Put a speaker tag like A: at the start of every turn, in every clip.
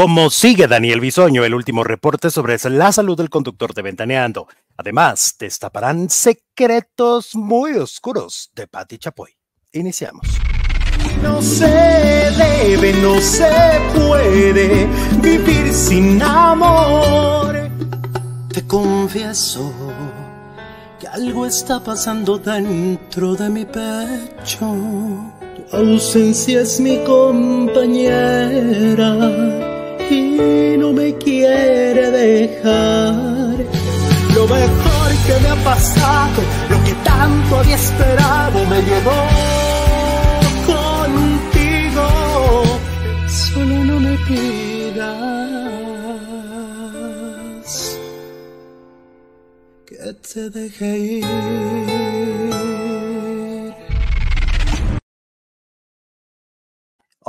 A: ¿Cómo sigue Daniel Bisoño? El último reporte sobre la salud del conductor de Ventaneando. Además, destaparán secretos muy oscuros de Patti Chapoy. Iniciamos.
B: No se debe, no se puede vivir sin amor. Te confieso que algo está pasando dentro de mi pecho. Tu ausencia es mi compañera y no me quiere dejar. Lo mejor que me ha pasado, lo que tanto había esperado, me llevó contigo. Solo no me pidas que te deje ir.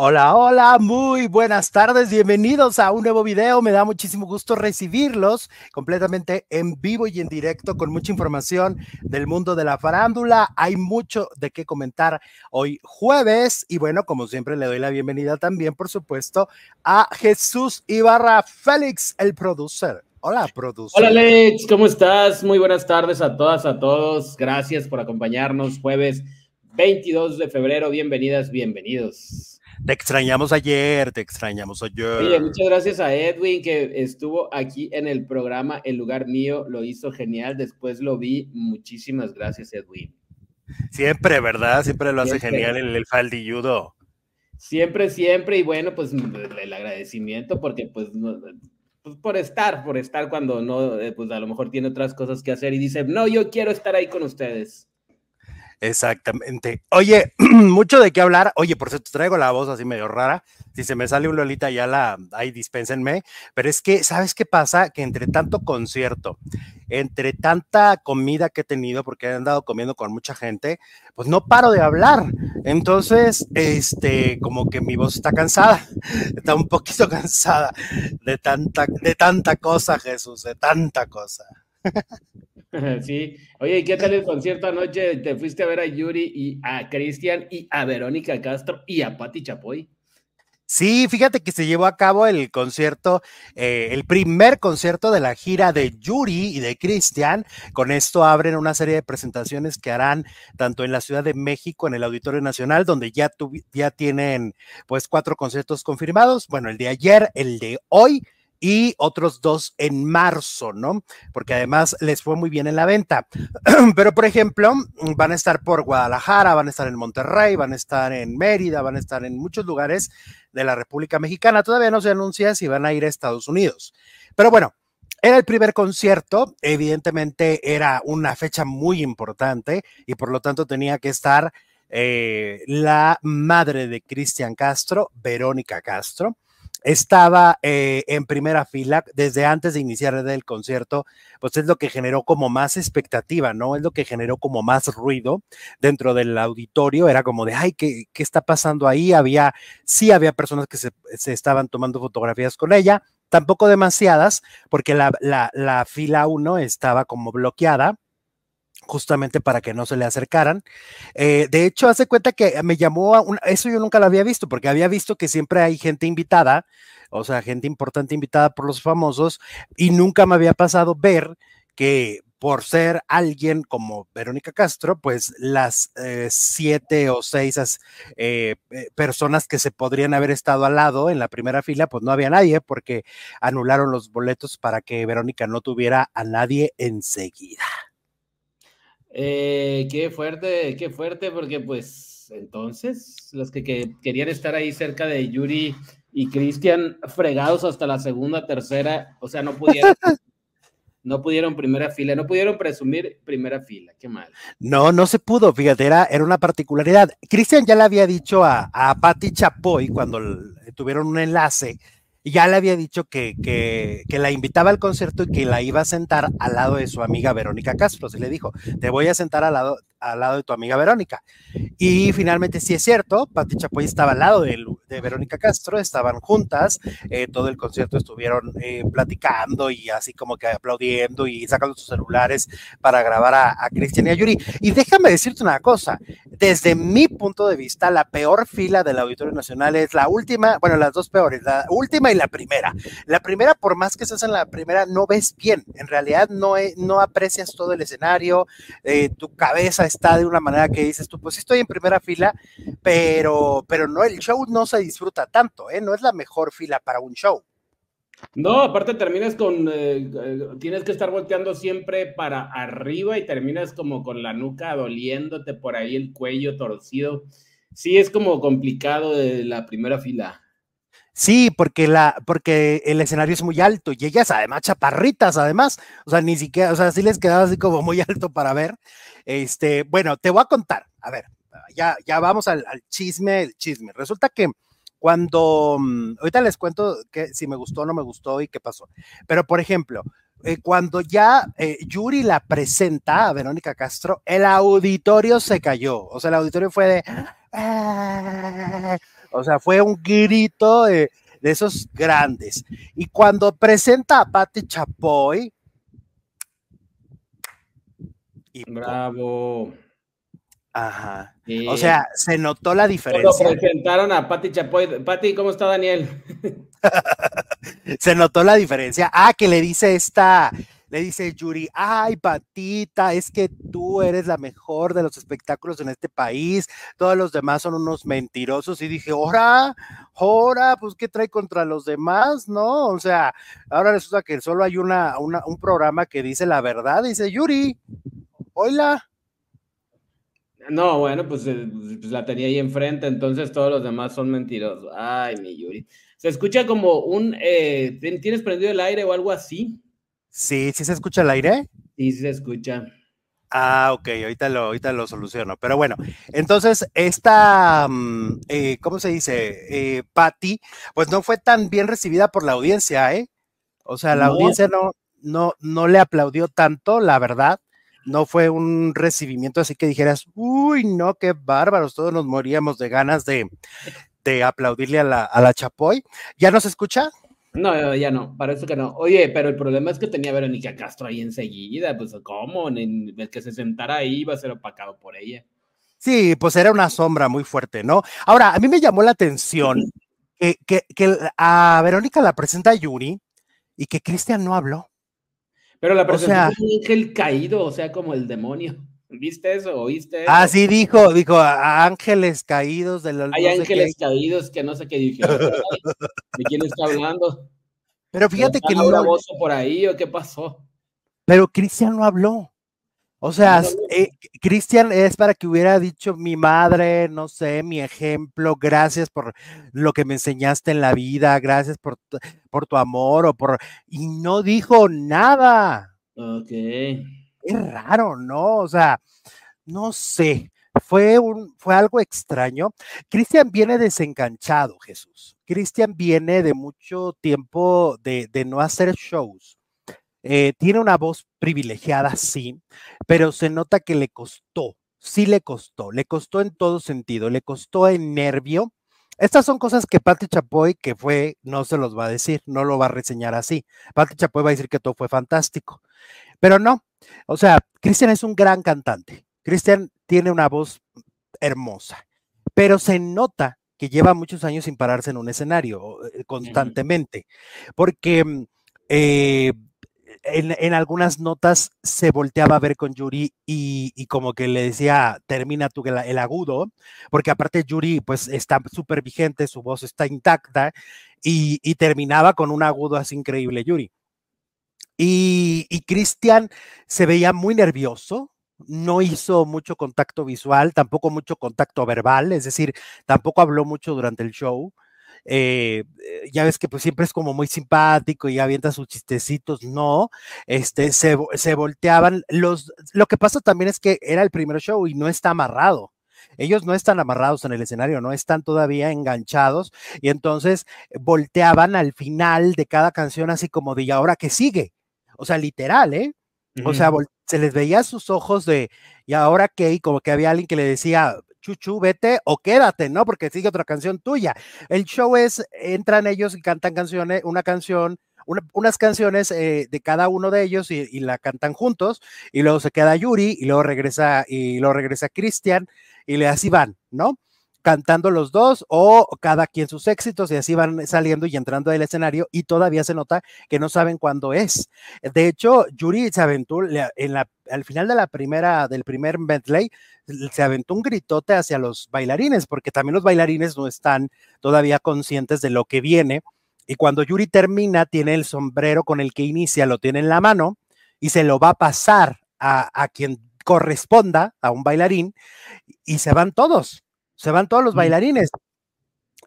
A: Hola, hola, muy buenas tardes, bienvenidos a un nuevo video. Me da muchísimo gusto recibirlos completamente en vivo y en directo con mucha información del mundo de la farándula. Hay mucho de qué comentar hoy jueves y bueno, como siempre le doy la bienvenida también, por supuesto, a Jesús Ibarra Félix, el producer. Hola, producer.
C: Hola, Alex, ¿cómo estás? Muy buenas tardes a todas, a todos. Gracias por acompañarnos jueves 22 de febrero. Bienvenidas, bienvenidos.
A: Te extrañamos ayer, te extrañamos ayer.
C: Oye, muchas gracias a Edwin que estuvo aquí en el programa El lugar mío, lo hizo genial, después lo vi. Muchísimas gracias, Edwin.
A: Siempre, ¿verdad? Siempre lo hace genial el, el faldilludo.
C: Siempre, siempre, y bueno, pues el agradecimiento porque pues, pues por estar, por estar cuando no, eh, pues a lo mejor tiene otras cosas que hacer y dice, no, yo quiero estar ahí con ustedes.
A: Exactamente. Oye, mucho de qué hablar. Oye, por cierto, traigo la voz así medio rara. Si se me sale un Lolita, ya la, ahí dispénsenme. Pero es que, ¿sabes qué pasa? Que entre tanto concierto, entre tanta comida que he tenido, porque he andado comiendo con mucha gente, pues no paro de hablar. Entonces, este, como que mi voz está cansada, está un poquito cansada de tanta, de tanta cosa, Jesús, de tanta cosa.
C: Sí, oye, ¿y qué tal el concierto anoche? Te fuiste a ver a Yuri y a Cristian y a Verónica Castro y a Patti Chapoy.
A: Sí, fíjate que se llevó a cabo el concierto, eh, el primer concierto de la gira de Yuri y de Cristian. Con esto abren una serie de presentaciones que harán tanto en la Ciudad de México, en el Auditorio Nacional, donde ya, ya tienen pues cuatro conciertos confirmados. Bueno, el de ayer, el de hoy y otros dos en marzo, ¿no? Porque además les fue muy bien en la venta. Pero, por ejemplo, van a estar por Guadalajara, van a estar en Monterrey, van a estar en Mérida, van a estar en muchos lugares de la República Mexicana. Todavía no se anuncia si van a ir a Estados Unidos. Pero bueno, era el primer concierto, evidentemente era una fecha muy importante y por lo tanto tenía que estar eh, la madre de Cristian Castro, Verónica Castro estaba eh, en primera fila desde antes de iniciar el concierto, pues es lo que generó como más expectativa, ¿no? Es lo que generó como más ruido dentro del auditorio, era como de, ay, ¿qué, qué está pasando ahí? Había, sí había personas que se, se estaban tomando fotografías con ella, tampoco demasiadas, porque la, la, la fila 1 estaba como bloqueada justamente para que no se le acercaran. Eh, de hecho, hace cuenta que me llamó a eso yo nunca lo había visto, porque había visto que siempre hay gente invitada, o sea, gente importante invitada por los famosos, y nunca me había pasado ver que por ser alguien como Verónica Castro, pues las eh, siete o seis eh, personas que se podrían haber estado al lado en la primera fila, pues no había nadie porque anularon los boletos para que Verónica no tuviera a nadie enseguida.
C: Eh, qué fuerte, qué fuerte, porque pues entonces los que, querían estar ahí cerca de Yuri y Cristian fregados hasta la segunda, tercera, o sea, no pudieron. no pudieron primera fila, no pudieron presumir primera fila, qué mal.
A: No, no se pudo, fíjate, era, era una particularidad. Cristian ya le había dicho a, a Patti Chapoy cuando tuvieron un enlace ya le había dicho que, que, la invitaba al concierto y que la iba a sentar al lado de su amiga Verónica Castro. Se le dijo, te voy a sentar al lado, al lado de tu amiga Verónica. Y finalmente sí es cierto, Pati Chapoy estaba al lado de, Verónica Castro, estaban juntas, eh, todo el concierto estuvieron eh, platicando y así como que aplaudiendo y sacando sus celulares para grabar a, a Cristian y a Yuri. Y déjame decirte una cosa, desde mi punto de vista, la peor fila del Auditorio Nacional es la última, bueno, las dos peores, la última y la primera. La primera, por más que estés en la primera, no ves bien, en realidad no, no aprecias todo el escenario, eh, tu cabeza está de una manera que dices tú, pues estoy en primera fila, pero, pero no, el show no se disfruta tanto, ¿eh? no es la mejor fila para un show.
C: No, aparte terminas con, eh, eh, tienes que estar volteando siempre para arriba y terminas como con la nuca doliéndote por ahí, el cuello torcido. Sí, es como complicado de la primera fila.
A: Sí, porque la, porque el escenario es muy alto y ellas además chaparritas, además, o sea, ni siquiera, o sea, sí les quedaba así como muy alto para ver. Este, bueno, te voy a contar, a ver, ya, ya vamos al, chisme, el chisme. Resulta que cuando, mm, ahorita les cuento que si me gustó o no me gustó y qué pasó, pero por ejemplo, eh, cuando ya eh, Yuri la presenta a Verónica Castro, el auditorio se cayó, o sea, el auditorio fue de, ah", o sea, fue un grito de, esos grandes. Y cuando presenta a Patti Chapoy,
C: Bravo.
A: Ajá. O sea, se notó la diferencia.
C: Cuando presentaron a Pati Chapoy. Pati, ¿cómo está Daniel?
A: se notó la diferencia. Ah, que le dice esta, le dice Yuri, ay, Patita, es que tú eres la mejor de los espectáculos en este país, todos los demás son unos mentirosos. Y dije, ora, ora, pues, ¿qué trae contra los demás? No, o sea, ahora resulta que solo hay una, un programa que dice la verdad, dice Yuri, hola.
C: No, bueno, pues, eh, pues, la tenía ahí enfrente, entonces todos los demás son mentirosos. Ay, mi Yuri. Se escucha como un. Eh, ¿Tienes prendido el aire o algo así?
A: Sí, ¿sí se escucha el aire?
C: Sí, se escucha.
A: Ah, ok, ahorita lo, ahorita lo soluciono. Pero bueno, entonces esta, mm, eh, ¿cómo se dice? Eh, Patty, pues no fue tan bien recibida por la audiencia, ¿eh? O sea, la audiencia no, no, no le aplaudió tanto, la verdad no fue un recibimiento así que dijeras, uy, no, qué bárbaros, todos nos moríamos de ganas de, aplaudirle a la, a la Chapoy. ¿Ya nos escucha?
C: No, ya no, parece que no. Oye, pero el problema es que tenía Verónica Castro ahí enseguida, pues ¿cómo? El que se sentara ahí iba a ser opacado por ella.
A: Sí, pues era una sombra muy fuerte, ¿no? Ahora, a mí me llamó la atención que, que, que a Verónica la presenta Yuri y que Cristian no habló.
C: Pero la persona es un ángel caído, o sea, como el demonio. ¿Viste eso? ¿Oíste
A: eso? Ah, sí, dijo, dijo, ángeles caídos de
C: Hay ángeles caídos que no sé qué dijeron. ¿De quién está hablando?
A: Pero fíjate que no.
C: por ahí o qué pasó?
A: Pero Cristian no habló. O sea, eh, Cristian es para que hubiera dicho mi madre, no sé, mi ejemplo, gracias por lo que me enseñaste en la vida, gracias por, por tu amor o por... Y no dijo nada.
C: Ok.
A: Es raro, ¿no? O sea, no sé, fue, un, fue algo extraño. Cristian viene desenganchado, Jesús. Cristian viene de mucho tiempo de, de no hacer shows eh, tiene una voz privilegiada, sí, pero se nota que le costó, sí le costó, le costó en todo sentido, le costó en nervio. Estas son cosas que Patti Chapoy, que fue, no se los va a decir, no lo va a reseñar así. Patti Chapoy va a decir que todo fue fantástico, pero no. O sea, Cristian es un gran cantante. Cristian tiene una voz hermosa, pero se nota que lleva muchos años sin pararse en un escenario eh, constantemente, porque eh, en, algunas notas se volteaba a ver con Yuri y, como que le decía, termina tú el, agudo, porque aparte Yuri pues está súper vigente, su voz está intacta y, terminaba con un agudo así increíble Yuri. Y, Cristian se veía muy nervioso, no hizo mucho contacto visual, tampoco mucho contacto verbal, es decir, tampoco habló mucho durante el show. Eh, eh, ya ves que pues siempre es como muy simpático y avienta sus chistecitos, no, este, se, se volteaban, los, lo que pasa también es que era el primer show y no está amarrado, ellos no están amarrados en el escenario, no están todavía enganchados y entonces volteaban al final de cada canción así como de, ahora que sigue? O sea, literal, ¿eh? O sea, se les veía sus ojos de, y ahora qué, y como que había alguien que le decía, chuchu, vete o quédate, ¿no? Porque sigue otra canción tuya. El show es, entran ellos y cantan canciones, una canción, unas canciones eh, de cada uno de ellos y, la cantan juntos, y luego se queda Yuri, y luego regresa, y luego regresa Cristian, y le así van, ¿no? Cantando los dos o cada quien sus éxitos y así van saliendo y entrando del escenario y todavía se nota que no saben cuándo es. De hecho, Yuri se aventó en la, al final de la primera, del primer medley, se aventó un gritote hacia los bailarines porque también los bailarines no están todavía conscientes de lo que viene. Y cuando Yuri termina, tiene el sombrero con el que inicia, lo tiene en la mano y se lo va a pasar a, a quien corresponda, a un bailarín, y se van todos se van todos los bailarines.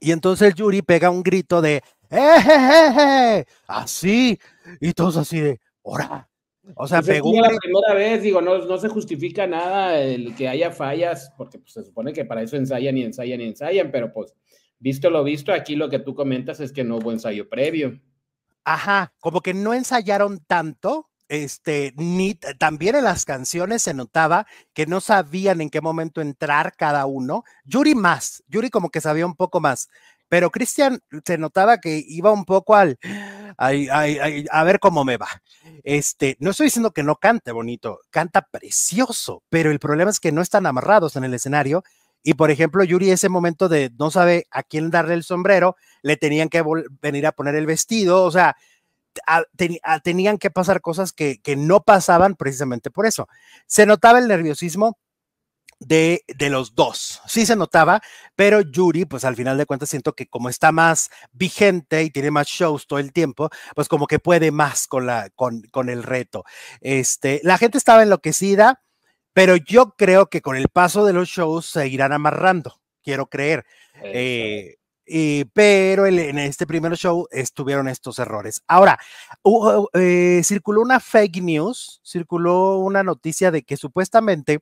A: Y entonces Yuri pega un grito de ¡Eh, así, y todos así de ¡Hora!
C: O sea, pues pegó. la primera vez, digo, no, no se justifica nada el que haya fallas, porque pues, se supone que para eso ensayan y ensayan y ensayan, pero pues, visto lo visto, aquí lo que tú comentas es que no hubo ensayo previo.
A: Ajá, como que no ensayaron tanto este, ni también en las canciones se notaba que no sabían en qué momento entrar cada uno. Yuri más, Yuri como que sabía un poco más, pero Cristian se notaba que iba un poco al, a ver cómo me va. Este, no estoy diciendo que no cante bonito, canta precioso, pero el problema es que no están amarrados en el escenario. Y por ejemplo, Yuri, ese momento de no sabe a quién darle el sombrero, le tenían que venir a poner el vestido, o sea, tenían que pasar cosas que, no pasaban precisamente por eso. Se notaba el nerviosismo de, de, los dos. Sí se notaba, pero Yuri, pues al final de cuentas siento que como está más vigente y tiene más shows todo el tiempo, pues como que puede más con, la, con, con el reto. Este, la gente estaba enloquecida, pero yo creo que con el paso de los shows se irán amarrando, quiero creer. Eh, pero en este primer show estuvieron estos errores. Ahora, eh, circuló una fake news, circuló una noticia de que supuestamente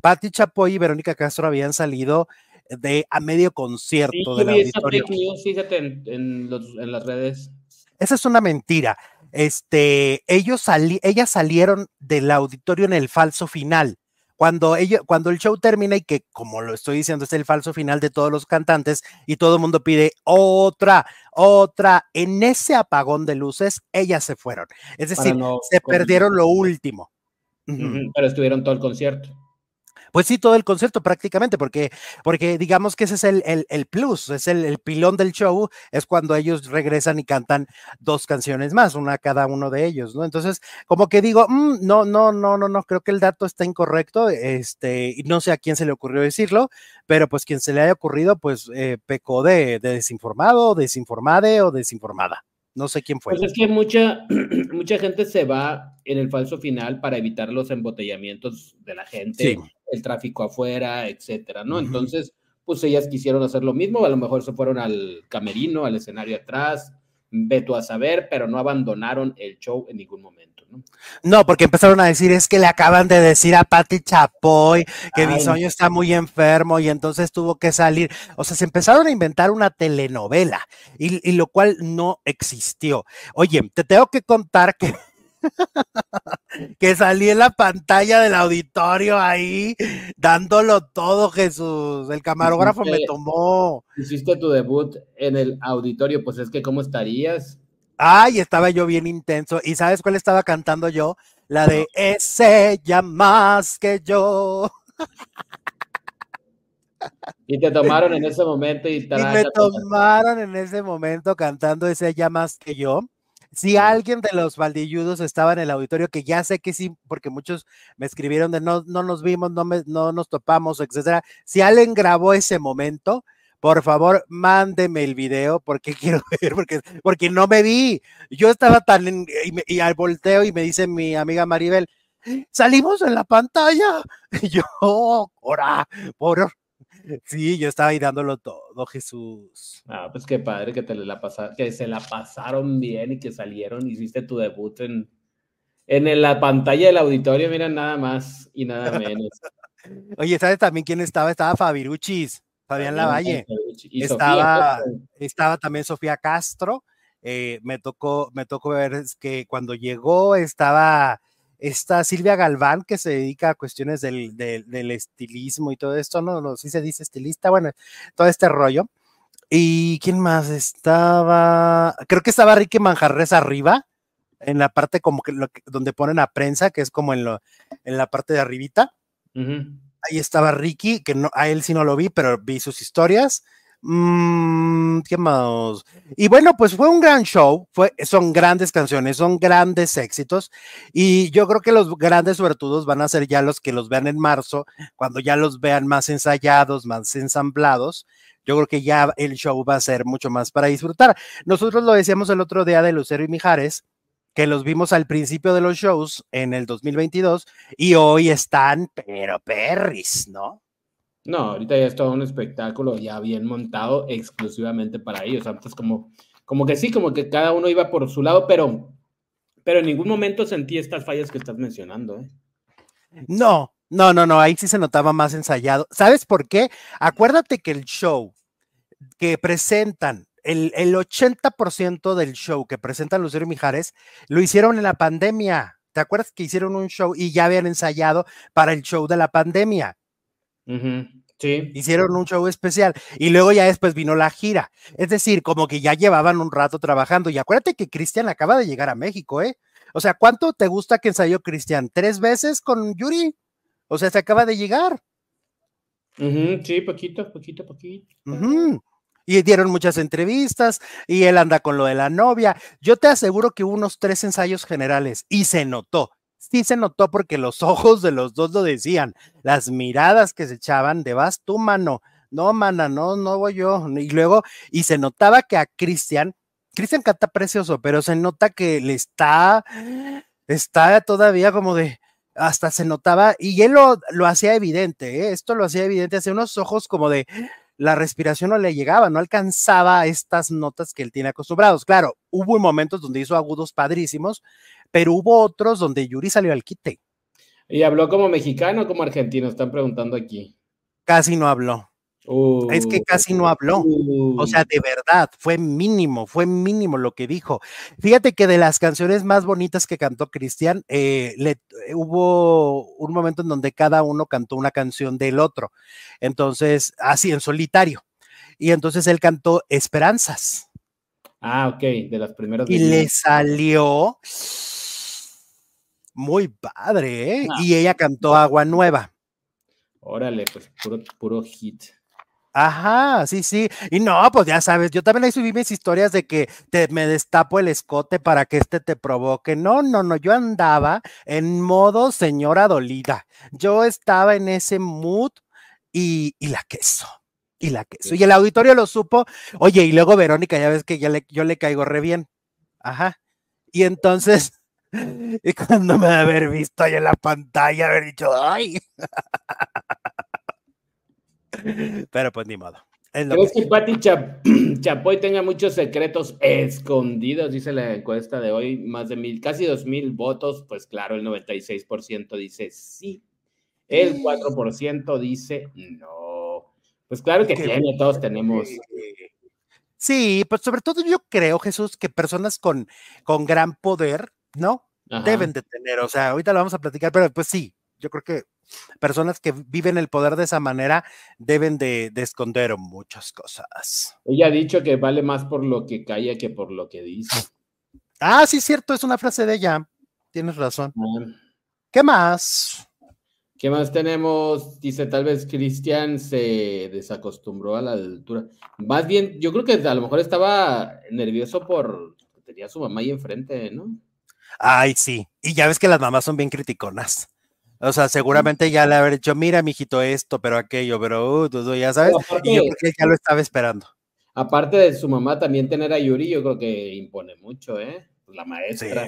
A: Patti Chapoy y Verónica Castro habían salido de a medio concierto del auditorio.
C: fíjate en, las redes.
A: Esa es una mentira. Este, ellos ellas salieron del auditorio en el falso final cuando, cuando el show termina y que, como lo estoy diciendo, es el falso final de todos los cantantes y todo el mundo pide otra, otra, en ese apagón de luces, ellas se fueron. Es decir, se perdieron lo último.
C: Pero estuvieron todo el concierto.
A: Pues sí, todo el concierto prácticamente, porque, porque digamos que ese es el, el, plus, es el, pilón del show, es cuando ellos regresan y cantan dos canciones más, una cada uno de ellos, ¿no? Entonces, como que digo, mm, no, no, no, no, no, creo que el dato está incorrecto, este, no sé a quién se le ocurrió decirlo, pero pues quien se le haya ocurrido, pues eh, pecó de, de desinformado, desinformade o desinformada. No sé quién fue.
C: Pues es que mucha, mucha gente se va en el falso final para evitar los embotellamientos de la gente, el tráfico afuera, etcétera, ¿no? Entonces, pues ellas quisieron hacer lo mismo, a lo mejor se fueron al camerino, al escenario atrás, veto a saber, pero no abandonaron el show en ningún momento, ¿no?
A: No, porque empezaron a decir, es que le acaban de decir a Patti Chapoy que mi sueño está muy enfermo y entonces tuvo que salir. O sea, se empezaron a inventar una telenovela y, y lo cual no existió. Oye, te tengo que contar que que salí en la pantalla del auditorio ahí dándolo todo, Jesús. El camarógrafo me tomó.
C: Hiciste tu debut en el auditorio, pues es que ¿cómo estarías?
A: Ay, estaba yo bien intenso. ¿Y sabes cuál estaba cantando yo? La de Ese ya más que yo.
C: Y te tomaron en ese momento y,
A: y me tomaron en ese momento cantando ese ya más que yo. Si alguien de los baldilludos estaba en el auditorio, que ya sé que sí, porque muchos me escribieron de no, no nos vimos, no, no nos topamos, etcétera. Si alguien grabó ese momento, por favor, mándeme el video porque quiero ver, porque, porque no me vi. Yo estaba tan y, al volteo y me dice mi amiga Maribel, salimos en la pantalla. Y yo, ora, por Sí, yo estaba ahí dándolo todo, Jesús.
C: Ah, pues qué padre que te la que se la pasaron bien y que salieron, hiciste tu debut en, en la pantalla del auditorio, mira, nada más y nada menos.
A: Oye, ¿sabes también quién estaba? Estaba Fabiruchis, Fabián Lavalle. estaba, estaba también Sofía Castro. Eh, me tocó, me tocó ver que cuando llegó estaba está Silvia Galván, que se dedica a cuestiones del, del, estilismo y todo esto, ¿no? no sí se dice estilista, bueno, todo este rollo. ¿Y quién más estaba? Creo que estaba Ricky Manjarres arriba, en la parte como que, lo donde ponen a prensa, que es como en, lo, en la parte de arribita. Ahí estaba Ricky, que no, a él sí no lo vi, pero vi sus historias. Mm, ¿Qué más? Y bueno, pues fue un gran show, fue, son grandes canciones, son grandes éxitos y yo creo que los grandes suertudos van a ser ya los que los vean en marzo, cuando ya los vean más ensayados, más ensamblados. Yo creo que ya el show va a ser mucho más para disfrutar. Nosotros lo decíamos el otro día de Lucero y Mijares, que los vimos al principio de los shows en el 2022 y hoy están, pero perris, ¿no?
C: No, ahorita ya es todo un espectáculo ya bien montado exclusivamente para ellos. Antes como, como que sí, como que cada uno iba por su lado, pero, pero en ningún momento sentí estas fallas que estás mencionando. ¿eh?
A: No, no, no, no, ahí sí se notaba más ensayado. ¿Sabes por qué? Acuérdate que el show que presentan el, 80% del show que presentan Lucero y Mijares lo hicieron en la pandemia. ¿Te acuerdas que hicieron un show y ya habían ensayado para el show de la pandemia?
C: Sí.
A: Hicieron un show especial y luego ya después vino la gira. Es decir, como que ya llevaban un rato trabajando. Y acuérdate que Cristian acaba de llegar a México, ¿eh? O sea, ¿cuánto te gusta que ensayó Cristian? ¿Tres veces con Yuri? O sea, se acaba de llegar.
C: sí, poquito, poquito, poquito
A: y dieron muchas entrevistas y él anda con lo de la novia. Yo te aseguro que hubo unos tres ensayos generales y se notó. Sí se notó porque los ojos de los dos lo decían, las miradas que se echaban de vas tú, mano. No, mana, no, no voy yo. Y luego, y se notaba que a Cristian, Cristian canta precioso, pero se nota que le está, está todavía como de, hasta se notaba, y él lo, lo hacía evidente, ¿eh? esto lo hacía evidente, hacía unos ojos como de, la respiración no le llegaba, no alcanzaba estas notas que él tiene acostumbrados. Claro, hubo momentos donde hizo agudos padrísimos, pero hubo otros donde Yuri salió al quite.
C: ¿Y habló como mexicano o como argentino? Están preguntando aquí.
A: Casi no habló es que casi no habló. O sea, de verdad, fue mínimo, fue mínimo lo que dijo. Fíjate que de las canciones más bonitas que cantó Cristian, eh, le, eh, hubo un momento en donde cada uno cantó una canción del otro. Entonces, así en solitario. Y entonces él cantó Esperanzas.
C: Ah, ok, de las primeras.
A: Y le salió muy padre, ¿eh? Ah. Y ella cantó Agua Nueva.
C: Órale, pues puro, puro hit.
A: Ajá, sí, sí. Y no, pues ya sabes, yo también ahí subí mis historias de que te, me destapo el escote para que este te provoque. No, no, no, yo andaba en modo señora dolida. Yo estaba en ese mood y, y la queso. Y la queso. Y el auditorio lo supo. Oye, y luego Verónica, ya ves que ya le, yo le caigo re bien. Ajá. Y entonces, y cuando me haber visto ahí en la pantalla, haber dicho, ay. Pero pues ni modo.
C: ¿Crees que, Pati Chapoy tenga muchos secretos escondidos? Dice la encuesta de hoy, más de mil, casi dos mil votos. Pues claro, el 96% dice sí, el 4% dice no. Pues claro que tiene, todos tenemos.
A: Sí, pues sobre todo yo creo, Jesús, que personas con, con gran poder, ¿no? Deben de tener, o sea, ahorita lo vamos a platicar, pero pues sí, yo creo que personas que viven el poder de esa manera deben de, esconder muchas cosas.
C: Ella ha dicho que vale más por lo que calla que por lo que dice.
A: Ah, sí, cierto, es una frase de ella. Tienes razón. ¿Qué más?
C: ¿Qué más tenemos? Dice, tal vez Cristian se desacostumbró a la altura. Más bien, yo creo que a lo mejor estaba nervioso por tenía a su mamá ahí enfrente, ¿no?
A: Ay, sí. Y ya ves que las mamás son bien criticonas. O sea, seguramente ya le haber dicho, mira, mijito, esto, pero aquello, pero uh, tú, ya sabes. y yo creo que ya lo estaba esperando.
C: Aparte de su mamá, también tener a Yuri, yo creo que impone mucho, ¿eh? La maestra.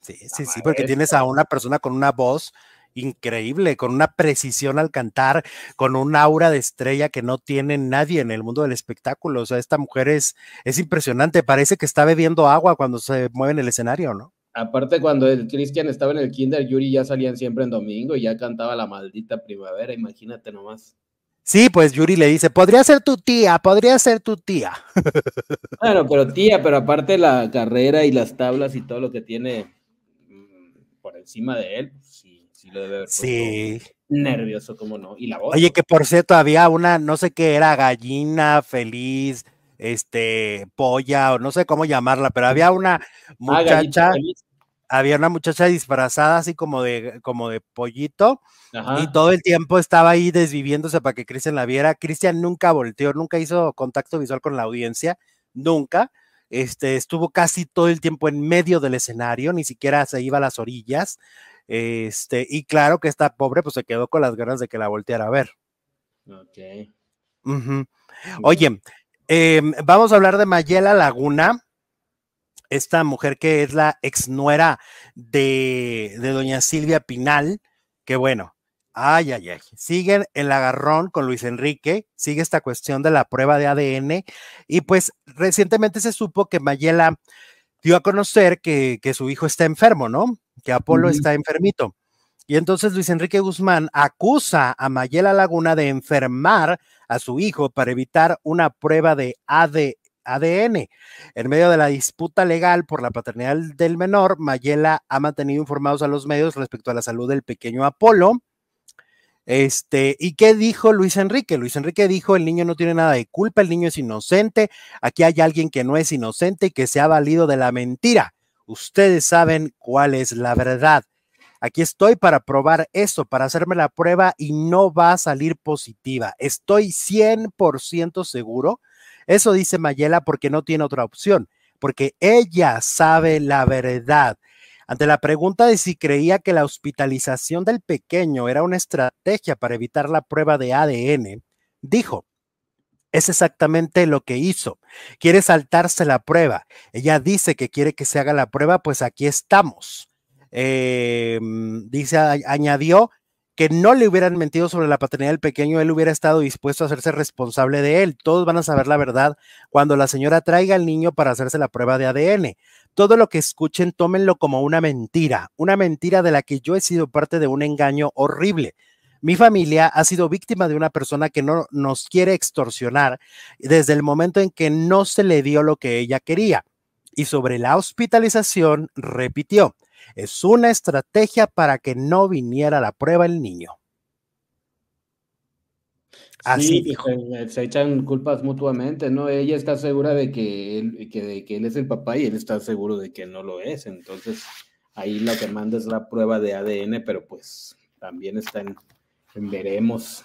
A: Sí, sí, sí, porque tienes a una persona con una voz increíble, con una precisión al cantar, con un aura de estrella que no tiene nadie en el mundo del espectáculo. O sea, esta mujer es, es impresionante, parece que está bebiendo agua cuando se mueve en el escenario, ¿no?
C: Aparte, cuando el Cristian estaba en el kinder, Yuri ya salían siempre en domingo y ya cantaba la maldita primavera, imagínate nomás.
A: Sí, pues Yuri le dice, podría ser tu tía, podría ser tu tía.
C: Bueno, pero tía, pero aparte la carrera y las tablas y todo lo que tiene mm, por encima de él, pues sí, sí lo debe haber
A: Sí.
C: nervioso, como no. Y la voz.
A: Oye, que por cierto, había una, no sé qué era, gallina feliz, este, polla, o no sé cómo llamarla, pero había una
C: Ah,
A: muchacha,
C: feliz.
A: Había una muchacha disfrazada así como de, como de pollito,
C: Ajá.
A: y todo el tiempo estaba ahí desviviéndose para que Cristian la viera. Cristian nunca volteó, nunca hizo contacto visual con la audiencia, nunca. Este, estuvo casi todo el tiempo en medio del escenario, ni siquiera se iba a las orillas. Este, y claro que esta pobre pues se quedó con las ganas de que la volteara a ver.
C: Ok.
A: Oye, em, vamos a hablar de Mayela Laguna, esta mujer que es la exnuera de, de doña Silvia Pinal, que bueno, ay, ay, ay, siguen el agarrón con Luis Enrique, sigue esta cuestión de la prueba de ADN, y pues recientemente se supo que Mayela dio a conocer que, que su hijo está enfermo, ¿no? Que Apolo está enfermito. Y entonces Luis Enrique Guzmán acusa a Mayela Laguna de enfermar a su hijo para evitar una prueba de AD ADN. En medio de la disputa legal por la paternidad del menor, Mayela ha mantenido informados a los medios respecto a la salud del pequeño Apolo. Este, ¿y qué dijo Luis Enrique? Luis Enrique dijo, el niño no tiene nada de culpa, el niño es inocente, aquí hay alguien que no es inocente y que se ha valido de la mentira. Ustedes saben cuál es la verdad. Aquí estoy para probar eso, para hacerme la prueba y no va a salir positiva. Estoy 100% seguro. Eso dice Mayela porque no tiene otra opción, porque ella sabe la verdad. Ante la pregunta de si creía que la hospitalización del pequeño era una estrategia para evitar la prueba de ADN, dijo, es exactamente lo que hizo. Quiere saltarse la prueba. Ella dice que quiere que se haga la prueba, pues aquí estamos. Eh, dice, añadió que no le hubieran mentido sobre la paternidad del pequeño, él hubiera estado dispuesto a hacerse responsable de él. Todos van a saber la verdad cuando la señora traiga al niño para hacerse la prueba de ADN. Todo lo que escuchen, tómenlo como una mentira, una mentira de la que yo he sido parte de un engaño horrible. Mi familia ha sido víctima de una persona que no nos quiere extorsionar desde el momento en que no se le dio lo que ella quería. Y sobre la hospitalización, repitió, es una estrategia para que no viniera a la prueba el niño. Así
C: Sí,
A: dijo.
C: se, se echan culpas mutuamente, ¿no? Ella está segura de que, él, que, de que él es el papá y él está seguro de que no lo es. Entonces, ahí lo que manda es la prueba de ADN, pero pues también está en, en veremos.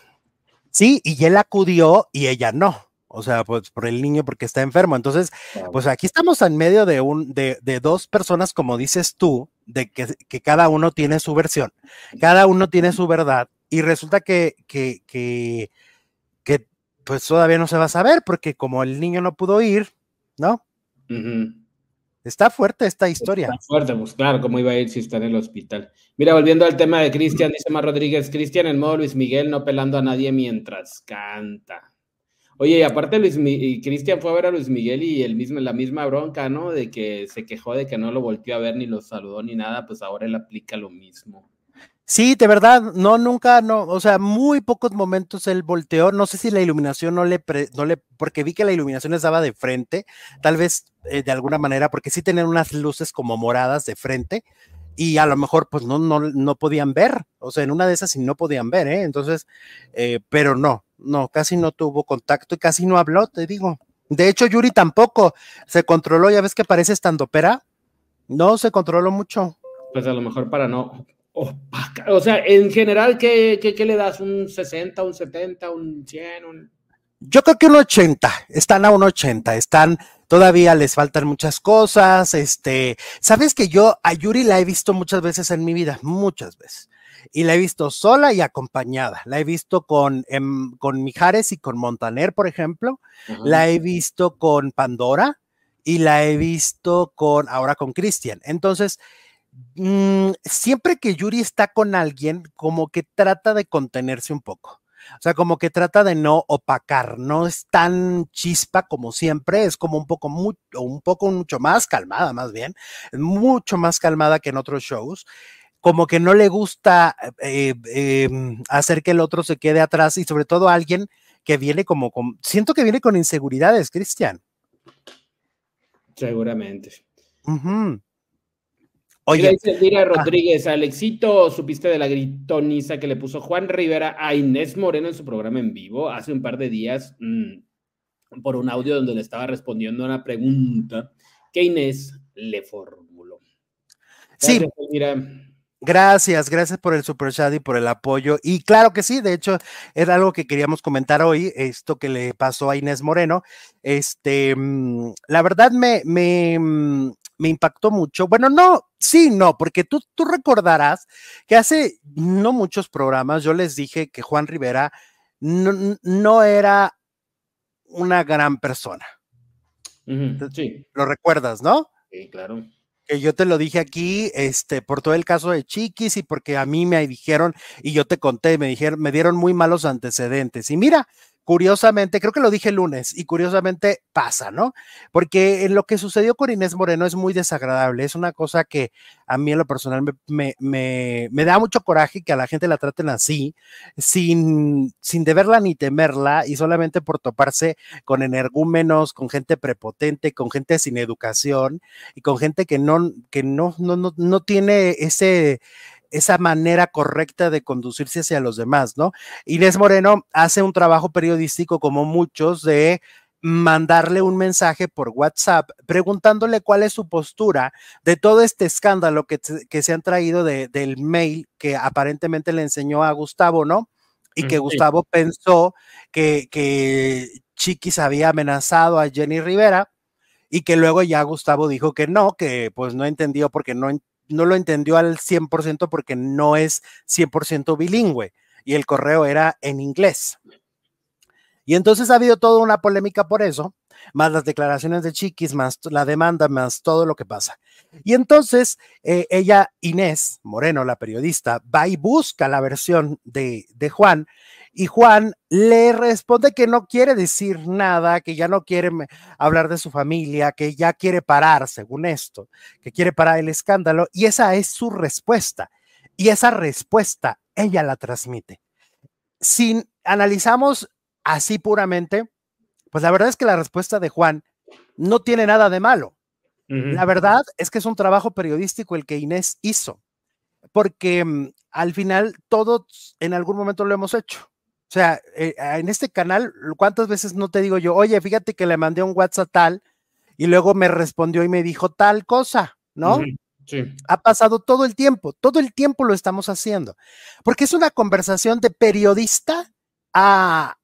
A: Sí, y él acudió y ella no. O sea, pues por el niño porque está enfermo. Entonces, pues aquí estamos en medio de un, de, de dos personas, como dices tú, de que, que, cada uno tiene su versión, cada uno tiene su verdad, y resulta que, que, que, que pues todavía no se va a saber, porque como el niño no pudo ir, ¿no?
C: Uh -huh.
A: Está fuerte esta historia.
C: Está fuerte, pues claro, ¿cómo iba a ir si está en el hospital? Mira, volviendo al tema de Cristian, dice Mar Rodríguez, Cristian en modo Luis Miguel, no pelando a nadie mientras canta. Oye, y aparte Luis y Cristian fue a ver a Luis Miguel y el mismo, la misma bronca, ¿no? De que se quejó de que no lo volvió a ver ni lo saludó ni nada, pues ahora él aplica lo mismo.
A: Sí, de verdad, no, nunca, no, o sea, muy pocos momentos él volteó, no sé si la iluminación no le, no le, porque vi que la iluminación estaba de frente, tal vez eh, de alguna manera, porque sí tenían unas luces como moradas de frente, y a lo mejor pues no, no, no podían ver, o sea, en una de esas sí no podían ver, ¿eh? Entonces, eh, pero no, no, casi no tuvo contacto y casi no habló, te digo. De hecho, Yuri tampoco se controló, ya ves que parece estandopera, no se controló mucho.
C: Pues a lo mejor para no. O sea, en general, ¿qué, qué, qué le das? ¿Un 60, un 70, un 100? Un...
A: Yo creo que un 80, están a un 80, están, todavía les faltan muchas cosas, este, sabes que yo a Yuri la he visto muchas veces en mi vida, muchas veces, y la he visto sola y acompañada, la he visto con, em, con Mijares y con Montaner, por ejemplo, uh -huh. la he visto con Pandora y la he visto con, ahora con Cristian, entonces, mmm, siempre que Yuri está con alguien, como que trata de contenerse un poco. O sea, como que trata de no opacar, no es tan chispa como siempre, es como un poco, muy, un poco mucho más calmada, más bien, mucho más calmada que en otros shows. Como que no le gusta eh, eh, hacer que el otro se quede atrás y sobre todo alguien que viene como, con, siento que viene con inseguridades, Cristian.
C: Seguramente.
A: Uh -huh.
C: Oye. Mira, ah. Rodríguez, Alexito, ¿supiste de la gritoniza que le puso Juan Rivera a Inés Moreno en su programa en vivo hace un par de días mm, por un audio donde le estaba respondiendo a una pregunta que Inés le formuló?
A: sí. Gracias, gracias por el super chat y por el apoyo. Y claro que sí, de hecho, era algo que queríamos comentar hoy, esto que le pasó a Inés Moreno. Este, mm, la verdad me, me, mm, me impactó mucho. Bueno, no, sí, no, porque tú, tú recordarás que hace no muchos programas yo les dije que Juan Rivera no, no era una gran persona.
C: sí.
A: Lo recuerdas, ¿no?
C: Sí, claro
A: que yo te lo dije aquí, este, por todo el caso de Chiquis y porque a mí me dijeron y yo te conté, me dijeron, me dieron muy malos antecedentes. Y mira, curiosamente, creo que lo dije el lunes y curiosamente pasa, ¿no? Porque en lo que sucedió con Inés Moreno es muy desagradable, es una cosa que a mí en lo personal me, me, me, da mucho coraje que a la gente la traten así, sin, sin deberla ni temerla y solamente por toparse con energúmenos, con gente prepotente, con gente sin educación y con gente que no, que no, no, no, no tiene ese esa manera correcta de conducirse hacia los demás, ¿no? Inés Moreno hace un trabajo periodístico como muchos de mandarle un mensaje por WhatsApp preguntándole cuál es su postura de todo este escándalo que, se han traído del mail que aparentemente le enseñó a Gustavo, ¿no? Y que Gustavo pensó que, que Chiquis había amenazado a Jenny Rivera y que luego ya Gustavo dijo que no, que pues no entendió porque no, no lo entendió al 100% porque no es 100% bilingüe y el correo era en inglés. Y entonces ha habido toda una polémica por eso, más las declaraciones de Chiquis, más la demanda, más todo lo que pasa. Y entonces eh, ella, Inés Moreno, la periodista, va y busca la versión de, de Juan y Juan le responde que no quiere decir nada, que ya no quiere hablar de su familia, que ya quiere parar, según esto, que quiere parar el escándalo. Y esa es su respuesta. Y esa respuesta ella la transmite. Si analizamos así puramente, pues la verdad es que la respuesta de Juan no tiene nada de malo. La verdad es que es un trabajo periodístico el que Inés hizo, porque mm, al final todos en algún momento lo hemos hecho. O sea, eh, en este canal, ¿cuántas veces no te digo yo, oye, fíjate que le mandé un WhatsApp tal y luego me respondió y me dijo tal cosa, ¿no? Sí. Ha pasado todo el tiempo, todo el tiempo lo estamos haciendo, porque es una conversación de periodista a,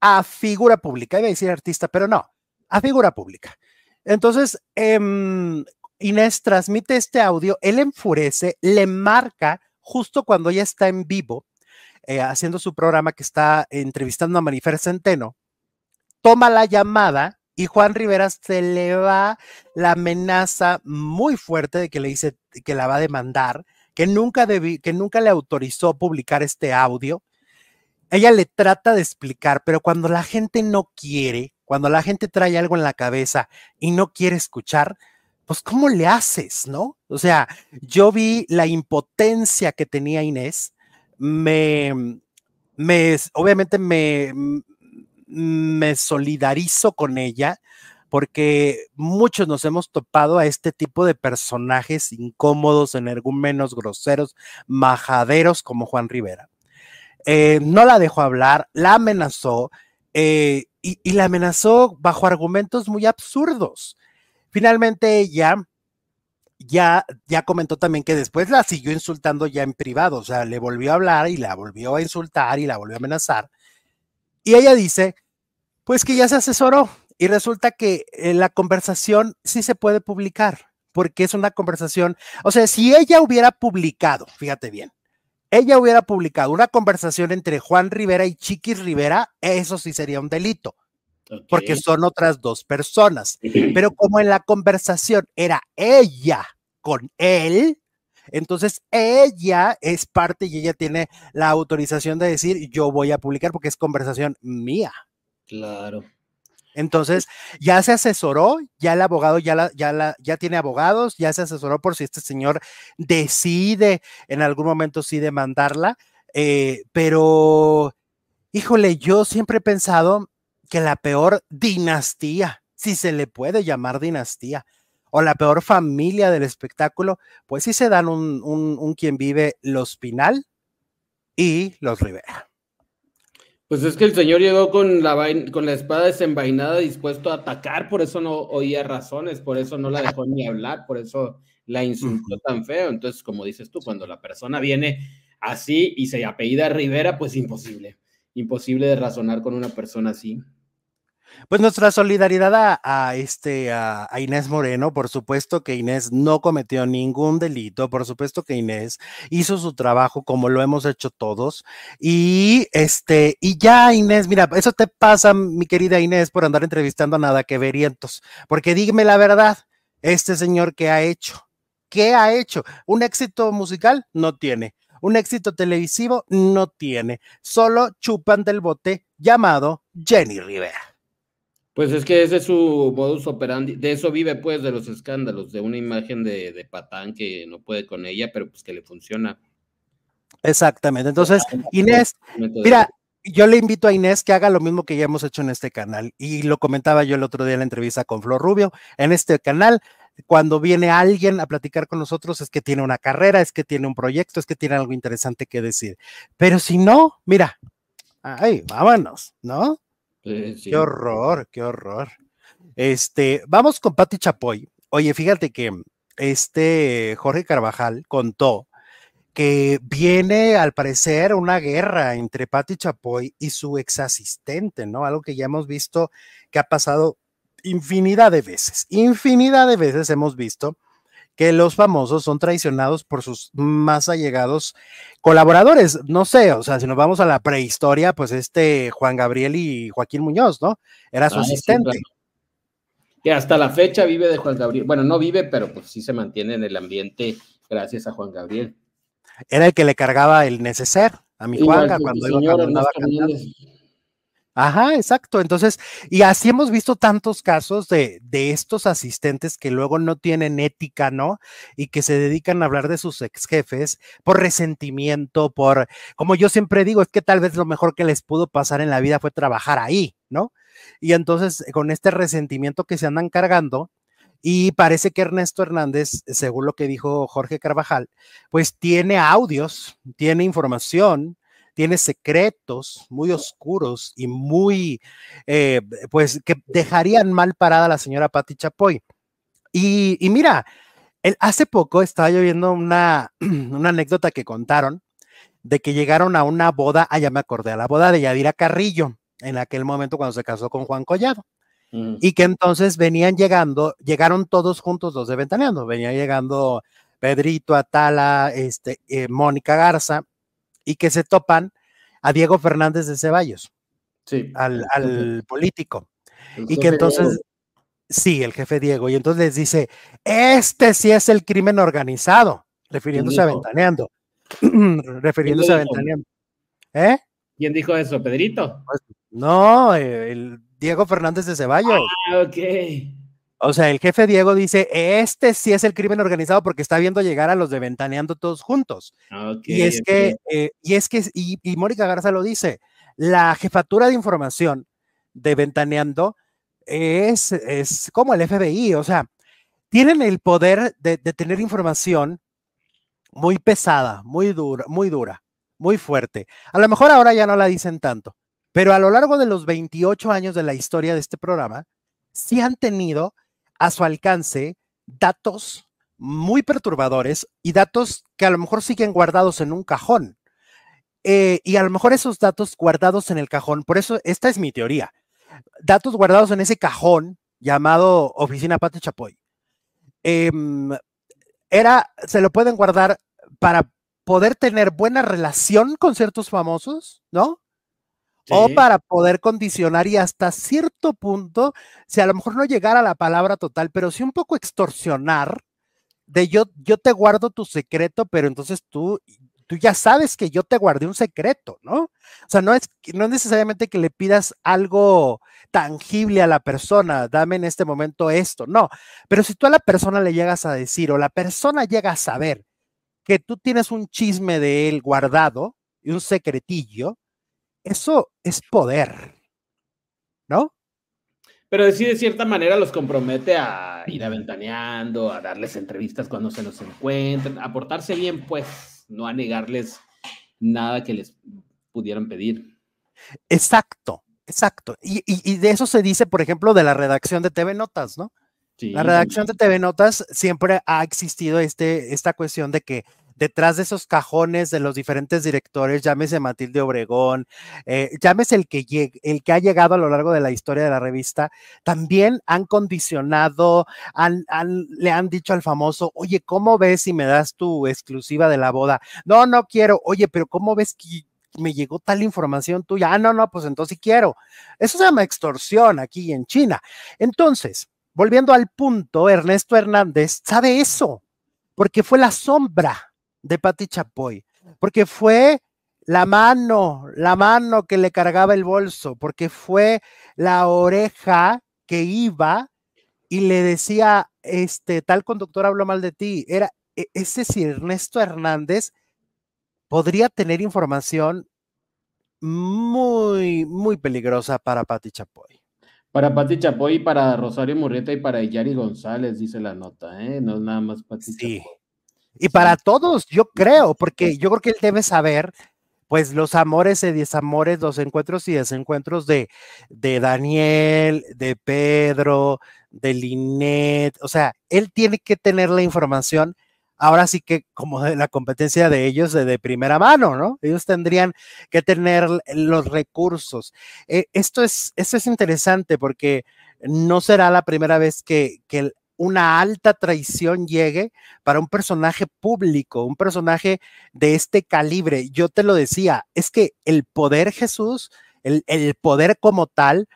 A: a figura pública, iba a decir artista, pero no, a figura pública. Entonces, em, Inés transmite este audio, él enfurece, le marca justo cuando ella está en vivo eh, haciendo su programa que está entrevistando a Marifer Centeno, toma la llamada y Juan Rivera se le va la amenaza muy fuerte de que le dice que la va a demandar, que nunca, que nunca le autorizó publicar este audio. Ella le trata de explicar, pero cuando la gente no quiere, cuando la gente trae algo en la cabeza y no quiere escuchar, pues ¿cómo le haces, no? O sea, yo vi la impotencia que tenía Inés, me, me obviamente me, me solidarizo con ella porque muchos nos hemos topado a este tipo de personajes incómodos, energúmenos, groseros, majaderos como Juan Rivera. Eh, no la dejó hablar, la amenazó eh, y, y, la amenazó bajo argumentos muy absurdos. Finalmente ella ya, ya comentó también que después la siguió insultando ya en privado, o sea, le volvió a hablar y la volvió a insultar y la volvió a amenazar. Y ella dice, pues que ya se asesoró y resulta que eh, la conversación sí se puede publicar, porque es una conversación, o sea, si ella hubiera publicado, fíjate bien, ella hubiera publicado una conversación entre Juan Rivera y Chiquis Rivera, eso sí sería un delito. Porque son otras dos personas. Pero como en la conversación era ella con él, entonces ella es parte y ella tiene la autorización de decir yo voy a publicar porque es conversación mía.
C: Claro.
A: Entonces, ya se asesoró, ya el abogado ya, la, ya, la, ya tiene abogados, ya se asesoró por si este señor decide en algún momento sí demandarla, eh, pero, híjole, yo siempre he pensado que la peor dinastía, si se le puede llamar dinastía, o la peor familia del espectáculo, pues sí se dan un, un, quien vive los Pinal y los Rivera.
C: Pues es que el señor llegó con la, con la espada desenvainada dispuesto a atacar, por eso no oía razones, por eso no la dejó ni hablar, por eso la insultó tan feo. Entonces, como dices tú, cuando la persona viene así y se apellida Rivera, pues imposible, imposible de razonar con una persona así.
A: Pues nuestra solidaridad a, este, a, Inés Moreno, por supuesto que Inés no cometió ningún delito, por supuesto que Inés hizo su trabajo como lo hemos hecho todos. Y este, y ya Inés, mira, eso te pasa, mi querida Inés, por andar entrevistando a nada que verientos, porque dígame la verdad, este señor que ha hecho, ¿qué ha hecho? ¿Un éxito musical? No tiene. Un éxito televisivo no tiene. Solo chupan del bote llamado Jenny Rivera.
C: Pues es que ese es su modus operandi, de eso vive pues de los escándalos, de una imagen de, patán que no puede con ella, pero pues que le funciona.
A: Exactamente. Entonces, Inés, mira, yo le invito a Inés que haga lo mismo que ya hemos hecho en este canal. Y lo comentaba yo el otro día en la entrevista con Flor Rubio. En este canal, cuando viene alguien a platicar con nosotros, es que tiene una carrera, es que tiene un proyecto, es que tiene algo interesante que decir. Pero si no, mira, ay, vámonos, ¿no? Qué horror, qué horror. Este, vamos con Pati Chapoy. Oye, fíjate que este Jorge Carvajal contó que viene al parecer una guerra entre Pati Chapoy y su ex asistente, ¿no? Algo que ya hemos visto que ha pasado infinidad de veces. Infinidad de veces hemos visto que los famosos son traicionados por sus más allegados colaboradores. No sé, o sea, si nos vamos a la prehistoria, pues este Juan Gabriel y Joaquín Muñoz, ¿no? Era su ah, asistente.
C: Que hasta la fecha vive de Juan Gabriel. Bueno, no vive, pero pues sí se mantiene en el ambiente gracias a Juan Gabriel.
A: Era el que le cargaba el neceser a mi Juanga cuando iba cantando. Ajá, exacto. Entonces, y así hemos visto tantos casos de, de, estos asistentes que luego no tienen ética, ¿no? Y que se dedican a hablar de sus ex jefes por resentimiento, por, como yo siempre digo, es que tal vez lo mejor que les pudo pasar en la vida fue trabajar ahí, ¿no? Y entonces, con este resentimiento que se andan cargando, y parece que Ernesto Hernández, según lo que dijo Jorge Carvajal, pues tiene audios, tiene información tiene secretos muy oscuros y muy, eh, pues, que dejarían mal parada a la señora Patti Chapoy. Y, mira, hace poco estaba yo viendo una, una anécdota que contaron de que llegaron a una boda, ah, ya me acordé, a la boda de Yadira Carrillo, en aquel momento cuando se casó con Juan Collado. Mm. Y que entonces venían llegando, llegaron todos juntos los de Ventaneando, venía llegando Pedrito, Atala, este, eh, Mónica Garza, y que se topan a Diego Fernández de Ceballos, sí. al, político. y que entonces, sí, el jefe Diego, y entonces les dice, este sí es el crimen organizado, refiriéndose a Ventaneando, refiriéndose a Ventaneando.
C: ¿Eh? ¿Quién dijo eso, Pedrito?
A: Pues, no, el Diego Fernández de Ceballos.
C: Ah, ok.
A: O sea, el jefe Diego dice, este sí es el crimen organizado porque está viendo llegar a los de Ventaneando todos juntos. y es que, eh, y es que, y, Mónica Garza lo dice, la jefatura de información de Ventaneando es, es como el FBI, o sea, tienen el poder de, de tener información muy pesada, muy dura, muy dura, muy fuerte. A lo mejor ahora ya no la dicen tanto, pero a lo largo de los 28 años de la historia de este programa, sí han tenido a su alcance datos muy perturbadores y datos que a lo mejor siguen guardados en un cajón. Eh, y a lo mejor esos datos guardados en el cajón, por eso esta es mi teoría, datos guardados en ese cajón llamado Oficina Pate Chapoy, em, era, se lo pueden guardar para poder tener buena relación con ciertos famosos, ¿no? O para poder condicionar y hasta cierto punto, si a lo mejor no llegara a la palabra total, pero sí un poco extorsionar de yo, yo te guardo tu secreto, pero entonces tú, tú ya sabes que yo te guardé un secreto, ¿no? O sea, no es, no es necesariamente que le pidas algo tangible a la persona, dame en este momento esto, no, pero si tú a la persona le llegas a decir o la persona llega a saber que tú tienes un chisme de él guardado y un secretillo, eso es poder, ¿no?
C: pero sí de cierta manera los compromete a ir aventaneando, a darles entrevistas cuando se los encuentren, a portarse bien, pues, no a negarles nada que les pudieran pedir.
A: Exacto, exacto. Y, de eso se dice, por ejemplo, de la redacción de TV Notas, ¿no? La redacción de TV Notas siempre ha existido este, esta cuestión de que detrás de esos cajones de los diferentes directores, llámese Matilde Obregón, eh, llámese el que, el que ha llegado a lo largo de la historia de la revista, también han condicionado, le han dicho al famoso, oye, ¿cómo ves si me das tu exclusiva de la boda? No, no quiero, oye, pero ¿cómo ves que me llegó tal información tuya? Ah, no, no, pues entonces sí quiero. Eso se llama extorsión aquí en China. Entonces, volviendo al punto, Ernesto Hernández sabe eso, porque fue la sombra de Patti Chapoy, porque fue la mano, la mano que le cargaba el bolso, porque fue la oreja que iba y le decía, este, tal conductor habló mal de ti. Era, e, ese si Ernesto Hernández podría tener información muy, muy peligrosa para Patti Chapoy.
C: Para Patti Chapoy, para Rosario Murrieta y para Yari González, dice la nota, ¿eh? No es nada más Patti Chapoy.
A: Y para todos, yo creo, porque yo creo que él debe saber, pues, los amores y desamores, los encuentros y desencuentros de, de Daniel, de Pedro, de Linet. O sea, él tiene que tener la información ahora sí que como de la competencia de ellos de, primera mano, ¿no? Ellos tendrían que tener los recursos. Eh, esto, es, esto es interesante porque no será la primera vez que, que una alta traición llegue para un personaje público, un personaje de este calibre. Yo te lo decía, es que el poder Jesús, el, poder como tal,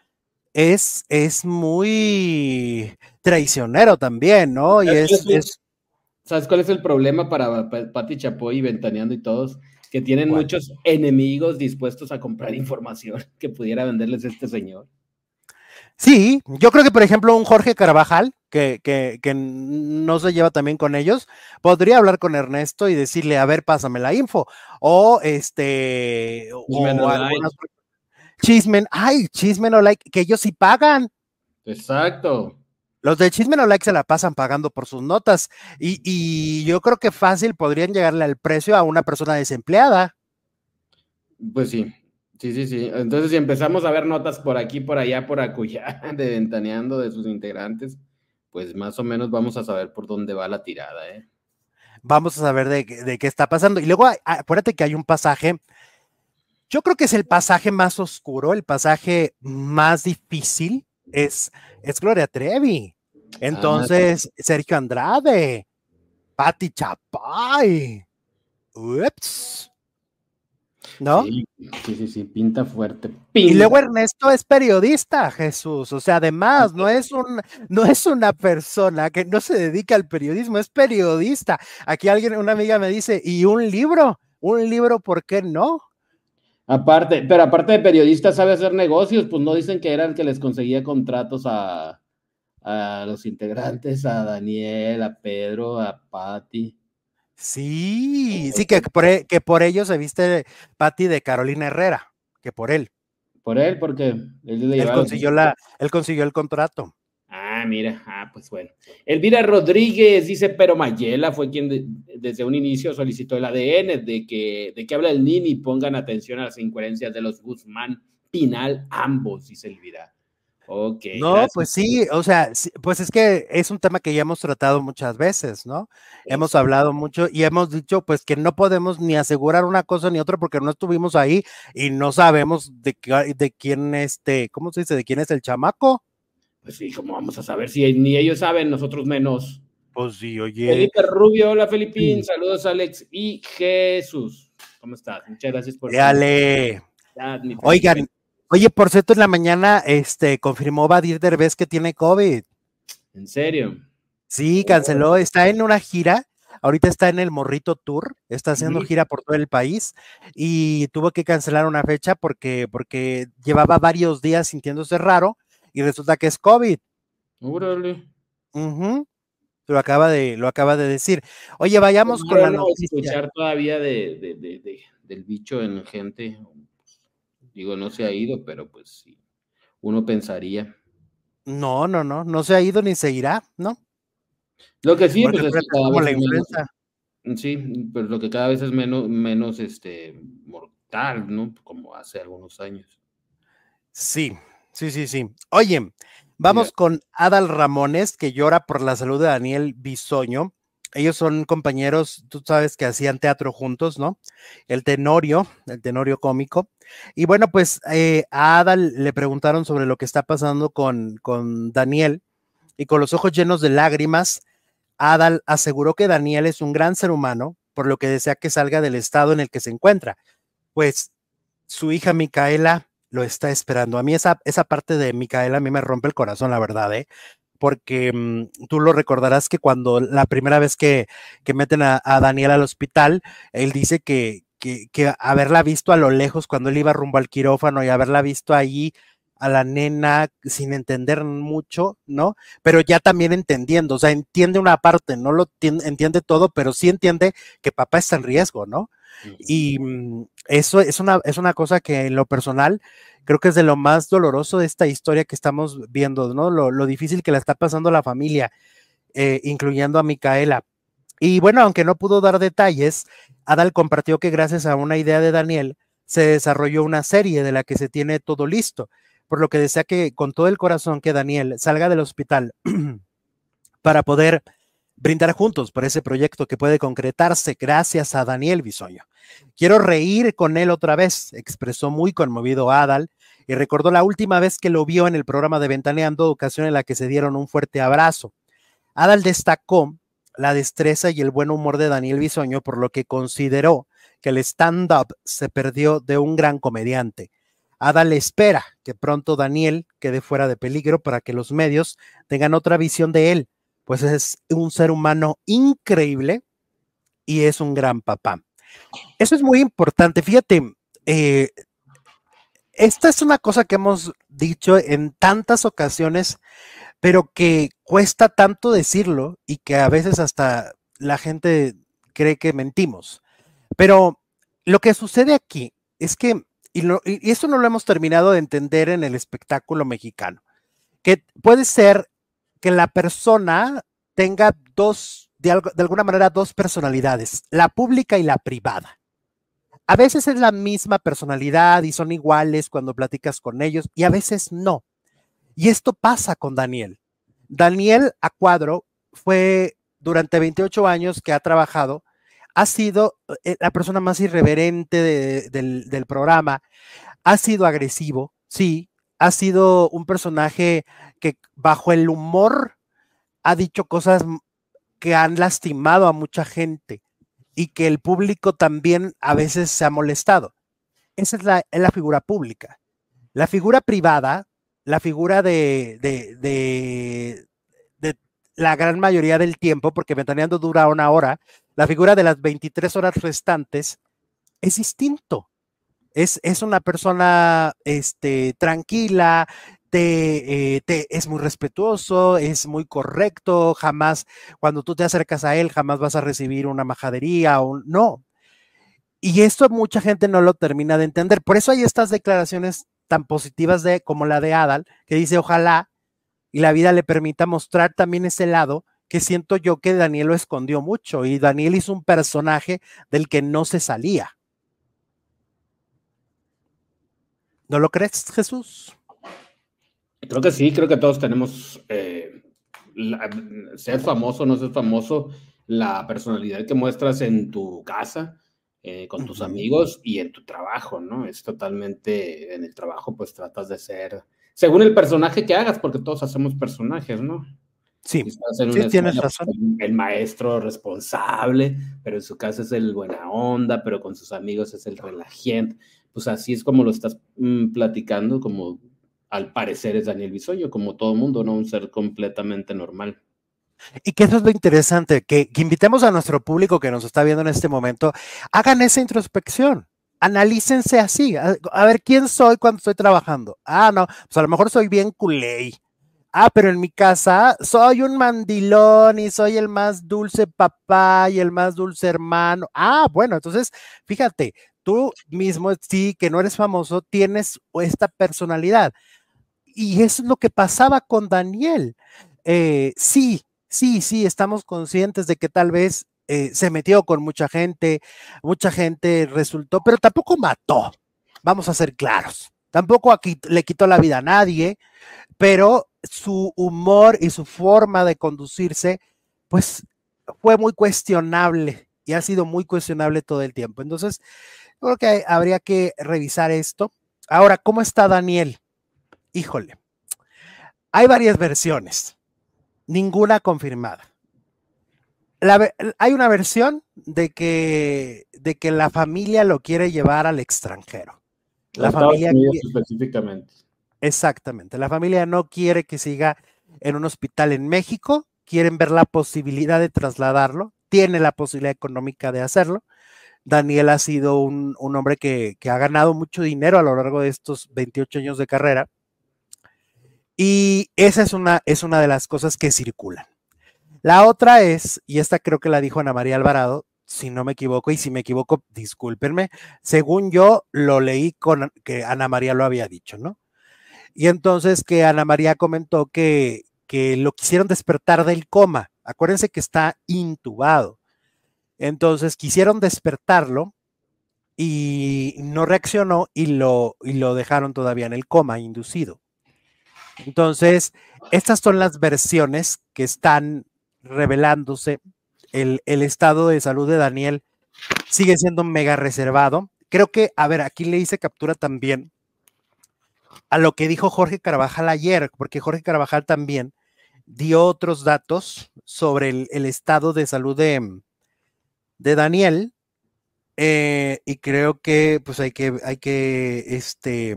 A: es, es muy traicionero también, ¿no? Y es,
C: ¿Sabes cuál es el problema para Pati Chapoy y Ventaneando y todos? Que tienen muchos enemigos dispuestos a comprar información que pudiera venderles este señor.
A: Sí, yo creo que, por ejemplo, un Jorge Carvajal, que, que, que, no se lleva también con ellos, podría hablar con Ernesto y decirle, a ver, pásame la info. O este. Chismen, ay, Chismen o like, que ellos sí pagan.
C: Exacto.
A: Los de Chismen o like se la pasan pagando por sus notas. Y, y yo creo que fácil podrían llegarle al precio a una persona desempleada.
C: Pues sí, Sí, sí, sí. Entonces, si empezamos a ver notas por aquí, por allá, por acullá, de ventaneando de sus integrantes, pues más o menos vamos a saber por dónde va la tirada, ¿eh?
A: Vamos a saber de, qué está pasando. Y luego, acuérdate que hay un pasaje, yo creo que es el pasaje más oscuro, el pasaje más difícil, es, es Gloria Trevi. Entonces, Sergio Andrade, Patti Chapay. Ups. ¿No?
C: Sí, sí, sí, pinta fuerte.
A: Y luego Ernesto es periodista, Jesús, o sea, además no es un, no es una persona que no se dedica al periodismo, es periodista. Aquí alguien, una amiga me dice, ¿y un libro? ¿Un libro por qué no?
C: Aparte, pero aparte de periodista sabe hacer negocios, pues no dicen que era el que les conseguía contratos a, a los integrantes, a Daniel, a Pedro, a Patti.
A: Sí, sí, que por, que por ello se viste Patti de Carolina Herrera, que por él.
C: Por él, porque
A: él, consiguió, la, él consiguió el contrato.
C: Ah, mira, ah, pues bueno. Elvira Rodríguez dice, pero Mayela fue quien desde un inicio solicitó el ADN, de que, de que habla el Nini, pongan atención a las incoherencias de los Guzmán Pinal, ambos, dice Elvira. Ok.
A: No, pues sí, o sea, pues es que es un tema que ya hemos tratado muchas veces, ¿no? Hemos hablado mucho y hemos dicho pues que no podemos ni asegurar una cosa ni otra porque no estuvimos ahí y no sabemos de, de quién este, ¿cómo se dice? ¿De quién es el chamaco?
C: Pues sí, ¿cómo vamos a saber si ni ellos saben, nosotros menos?
A: Pues sí, oye.
C: Felipe Rubio, hola Felipín, saludos Alex y Jesús. ¿Cómo estás? Muchas gracias por...
A: Dale. Oigan, Oye, por cierto, en la mañana este, confirmó Badir Derbez que tiene COVID.
C: ¿En serio?
A: Sí, canceló, está en una gira, ahorita está en el Morrito Tour, está haciendo gira por todo el país y tuvo que cancelar una fecha porque, porque llevaba varios días sintiéndose raro y resulta que es COVID.
C: Órale.
A: Lo acaba de, lo acaba de decir. Oye, vayamos con la noticia.
C: escuchar todavía del bicho en gente Digo, no se ha ido, pero pues sí, uno pensaría.
A: No, no, no, no se ha ido ni se irá, ¿no?
C: Lo que sí, pues es
A: que
C: cada
A: vez la influenza.
C: sí, pues lo que cada vez es menos, menos este, mortal, ¿no? Como hace algunos años.
A: Sí, sí, sí, sí. Oye, vamos con Adal Ramones, que llora por la salud de Daniel Bisoño. Ellos son compañeros, tú sabes que hacían teatro juntos, ¿no? El Tenorio, el Tenorio cómico. Y bueno, pues eh, a Adal le preguntaron sobre lo que está pasando con, con Daniel y con los ojos llenos de lágrimas, Adal aseguró que Daniel es un gran ser humano, por lo que desea que salga del estado en el que se encuentra. Pues su hija Micaela lo está esperando. A mí esa, esa parte de Micaela a mí me rompe el corazón, la verdad, ¿eh? Porque mm, tú lo recordarás que cuando la primera vez que, que meten a, Daniel al hospital, él dice que, que, que, haberla visto a lo lejos cuando él iba rumbo al quirófano y haberla visto ahí a la nena sin entender mucho, ¿no? Pero ya también entendiendo, o sea, entiende una parte, no lo entiende todo, pero sí entiende que papá está en riesgo, ¿no? Y mm, eso es una, es una cosa que en lo personal creo que es de lo más doloroso de esta historia que estamos viendo, ¿no? Lo, difícil que la está pasando la familia, eh, incluyendo a Micaela. Y bueno, aunque no pudo dar detalles, Adal compartió que gracias a una idea de Daniel se desarrolló una serie de la que se tiene todo listo por lo que desea que con todo el corazón que Daniel salga del hospital para poder brindar juntos por ese proyecto que puede concretarse gracias a Daniel Bisoño. Quiero reír con él otra vez, expresó muy conmovido Adal y recordó la última vez que lo vio en el programa de Ventaneando, ocasión en la que se dieron un fuerte abrazo. Adal destacó la destreza y el buen humor de Daniel Bisoño, por lo que consideró que el stand-up se perdió de un gran comediante. Ada le espera que pronto Daniel quede fuera de peligro para que los medios tengan otra visión de él, pues es un ser humano increíble y es un gran papá. Eso es muy importante. Fíjate, eh, esta es una cosa que hemos dicho en tantas ocasiones, pero que cuesta tanto decirlo y que a veces hasta la gente cree que mentimos. Pero lo que sucede aquí es que y, eso no lo hemos terminado de entender en el espectáculo mexicano, que puede ser que la persona tenga dos, de, alguna manera, dos personalidades, la pública y la privada. A veces es la misma personalidad y son iguales cuando platicas con ellos y a veces no. Y esto pasa con Daniel. Daniel a cuadro fue durante 28 años que ha trabajado ha sido eh, la persona más irreverente del, programa, ha sido agresivo, sí, ha sido un personaje que bajo el humor ha dicho cosas que han lastimado a mucha gente y que el público también a veces se ha molestado. Esa es la, figura pública. La figura privada, la figura de, la gran mayoría del tiempo, porque Ventaneando dura una hora, la figura de las 23 horas restantes es distinto. Es, es una persona este, tranquila, te, eh, te, es muy respetuoso, es muy correcto, jamás, cuando tú te acercas a él, jamás vas a recibir una majadería o no. Y esto mucha gente no lo termina de entender. Por eso hay estas declaraciones tan positivas de, como la de Adal, que dice, ojalá y la vida le permita mostrar también ese lado que siento yo que Daniel lo escondió mucho y Daniel hizo un personaje del que no se salía. ¿No lo crees, Jesús?
C: Creo que sí, creo que todos tenemos, eh, ser famoso o no ser famoso, la personalidad que muestras en tu casa, eh, con tus amigos y en tu trabajo, ¿no? Es totalmente, en el trabajo pues tratas de ser según el personaje que hagas, porque todos hacemos personajes, ¿no?
A: Sí, sí tienes razón.
C: El maestro responsable, pero en su caso es el buena onda, pero con sus amigos es el relajante. Pues así es como lo estás mm, platicando, como al parecer es Daniel Bisoño, como todo mundo, ¿no? Un ser completamente normal.
A: Y que eso es lo interesante, que, que invitemos a nuestro público que nos está viendo en este momento, hagan esa introspección analícense así, a, ver quién soy cuando estoy trabajando. Ah, no, pues a lo mejor soy bien culé. Ah, pero en mi casa soy un mandilón y soy el más dulce papá y el más dulce hermano. Ah, bueno, entonces, fíjate, tú mismo, sí, que no eres famoso, tienes esta personalidad. y es lo que pasaba con Daniel. Eh, sí, sí, sí, estamos conscientes de que tal vez eh, se metió con mucha gente, mucha gente resultó, pero tampoco mató, vamos a ser claros. Tampoco aquí le quitó la vida a nadie, pero su humor y su forma de conducirse, pues fue muy cuestionable y ha sido muy cuestionable todo el tiempo. Entonces, creo que habría que revisar esto. Ahora, ¿cómo está Daniel? Híjole, hay varias versiones, ninguna confirmada hay una versión de que, de que la familia lo quiere llevar al extranjero. La familia
C: específicamente.
A: Exactamente. La familia no quiere que siga en un hospital en México, quieren ver la posibilidad de trasladarlo, tiene la posibilidad económica de hacerlo. Daniel ha sido un, hombre que, ha ganado mucho dinero a lo largo de estos 28 años de carrera. Y esa es una, es una de las cosas que circulan. La otra es, y esta creo que la dijo Ana María Alvarado, si no me equivoco, y si me equivoco, discúlpenme, según yo lo leí con que Ana María lo había dicho, ¿no? Y entonces que Ana María comentó que lo quisieron despertar del coma. Acuérdense que está intubado. Entonces quisieron despertarlo y no reaccionó y lo, y lo dejaron todavía en el coma, inducido. Entonces, estas son las versiones que están revelándose. El, estado de salud de Daniel sigue siendo mega reservado. Creo que, a ver, aquí le hice captura también a lo que dijo Jorge Carvajal ayer, porque Jorge Carvajal también dio otros datos sobre el, estado de salud de, de Daniel. Eh, y creo que pues hay que, hay que este,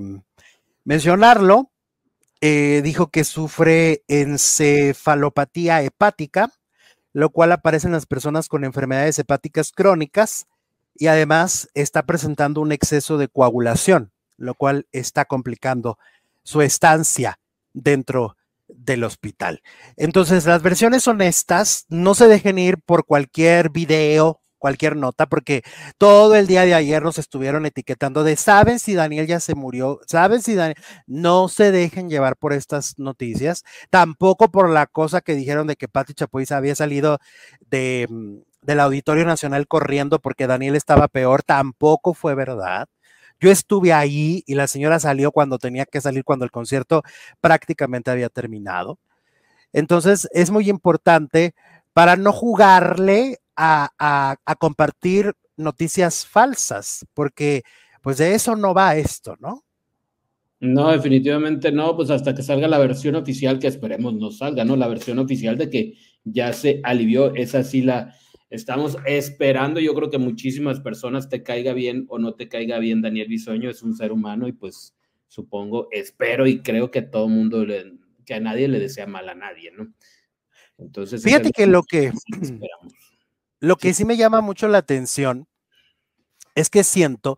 A: mencionarlo. Eh, dijo que sufre encefalopatía hepática, lo cual aparece en las personas con enfermedades hepáticas crónicas y además está presentando un exceso de coagulación, lo cual está complicando su estancia dentro del hospital. Entonces, las versiones honestas no se dejen ir por cualquier video cualquier nota, porque todo el día de ayer nos estuvieron etiquetando de, ¿saben si Daniel ya se murió? ¿Saben si Daniel? No se dejen llevar por estas noticias, tampoco por la cosa que dijeron de que Pati Chapoy había salido de, mm, del Auditorio Nacional corriendo porque Daniel estaba peor, tampoco fue verdad. Yo estuve ahí y la señora salió cuando tenía que salir, cuando el concierto prácticamente había terminado. Entonces, es muy importante para no jugarle a, compartir noticias falsas, porque pues de eso no va esto, ¿no?
C: No, definitivamente no, pues hasta que salga la versión oficial, que esperemos no salga, ¿no? La versión oficial de que ya se alivió, esa sí la estamos esperando. Yo creo que muchísimas personas te caiga bien o no te caiga bien, Daniel Bisoño es un ser humano y pues supongo, espero y creo que a todo mundo, que a nadie le desea mal a nadie, ¿no?
A: Entonces, fíjate que lo que, lo que sí me llama mucho la atención es que siento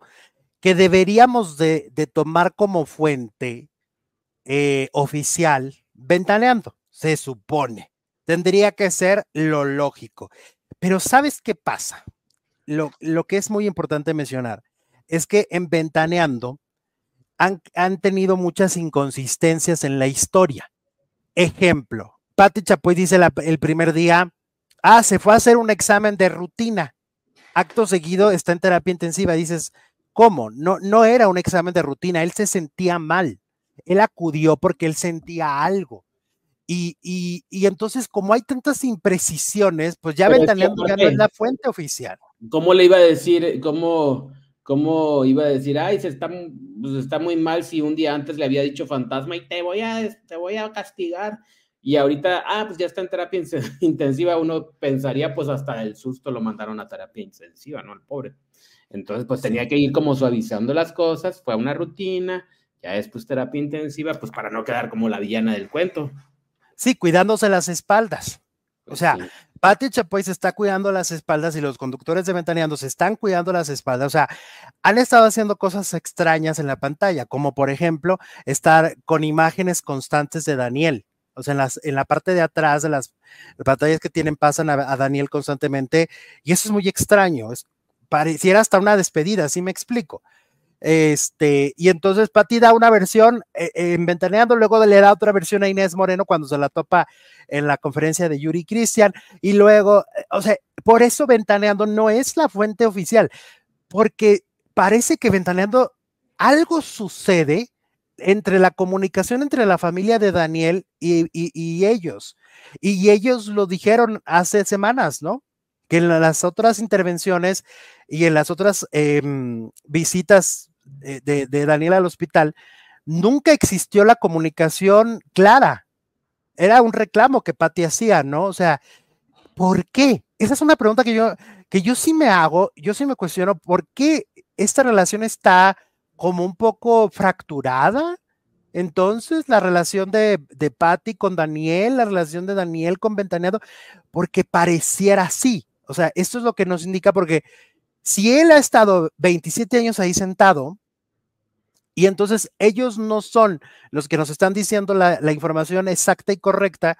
A: que deberíamos de, tomar como fuente eh, oficial ventaneando, se supone. Tendría que ser lo lógico. Pero ¿sabes qué pasa? Lo, lo que es muy importante mencionar es que en ventaneando han, han tenido muchas inconsistencias en la historia. Ejemplo, Pati Chapoy dice el primer día, ah, se fue a hacer un examen de rutina. Acto seguido está en terapia intensiva. Dices, ¿cómo? No, no era un examen de rutina, él se sentía mal. Él acudió porque él sentía algo. Y, y, entonces, como hay tantas imprecisiones, pues ya ventaneando ya no es la fuente oficial.
C: ¿Cómo le iba a decir, cómo, cómo iba a decir, ay, se está, pues está muy mal si un día antes le había dicho fantasma y te voy a, te voy a castigar? Y ahorita, ah, pues ya está en terapia intensiva, uno pensaría, pues hasta el susto lo mandaron a terapia intensiva, ¿no? El pobre. Entonces, pues tenía que ir como suavizando las cosas, fue a una rutina, ya después terapia intensiva, pues para no quedar como la villana del cuento.
A: Sí, cuidándose las espaldas. O sea, sí. Pati Chapoy se está cuidando las espaldas y los conductores de Ventaneando se están cuidando las espaldas. O sea, han estado haciendo cosas extrañas en la pantalla, como por ejemplo estar con imágenes constantes de Daniel en, las, la parte de atrás de las pantallas que tienen pasan a, Daniel constantemente y eso es muy extraño, es, pareciera hasta una despedida, así me explico. Este, y entonces Pati da una versión eh, en Ventaneando, luego le da otra versión a Inés Moreno cuando se la topa en la conferencia de Yuri Cristian, y luego, eh, o sea, por eso Ventaneando no es la fuente oficial, porque parece que Ventaneando algo sucede entre la comunicación entre la familia de Daniel y, ellos. Y ellos lo dijeron hace semanas, ¿no? Que en las otras intervenciones y en las otras em, visitas de, Daniel al hospital, nunca existió la comunicación clara. Era un reclamo que Patti hacía, ¿no? O sea, ¿por qué? Esa es una pregunta que yo, que yo sí me hago, yo sí me cuestiono, ¿por qué esta relación está como un poco fracturada. Entonces, la relación de, de Patty con Daniel, la relación de Daniel con Ventaneado, porque pareciera así. O sea, esto es lo que nos indica, porque si él ha estado 27 años ahí sentado, y entonces ellos no son los que nos están diciendo la, la información exacta y correcta,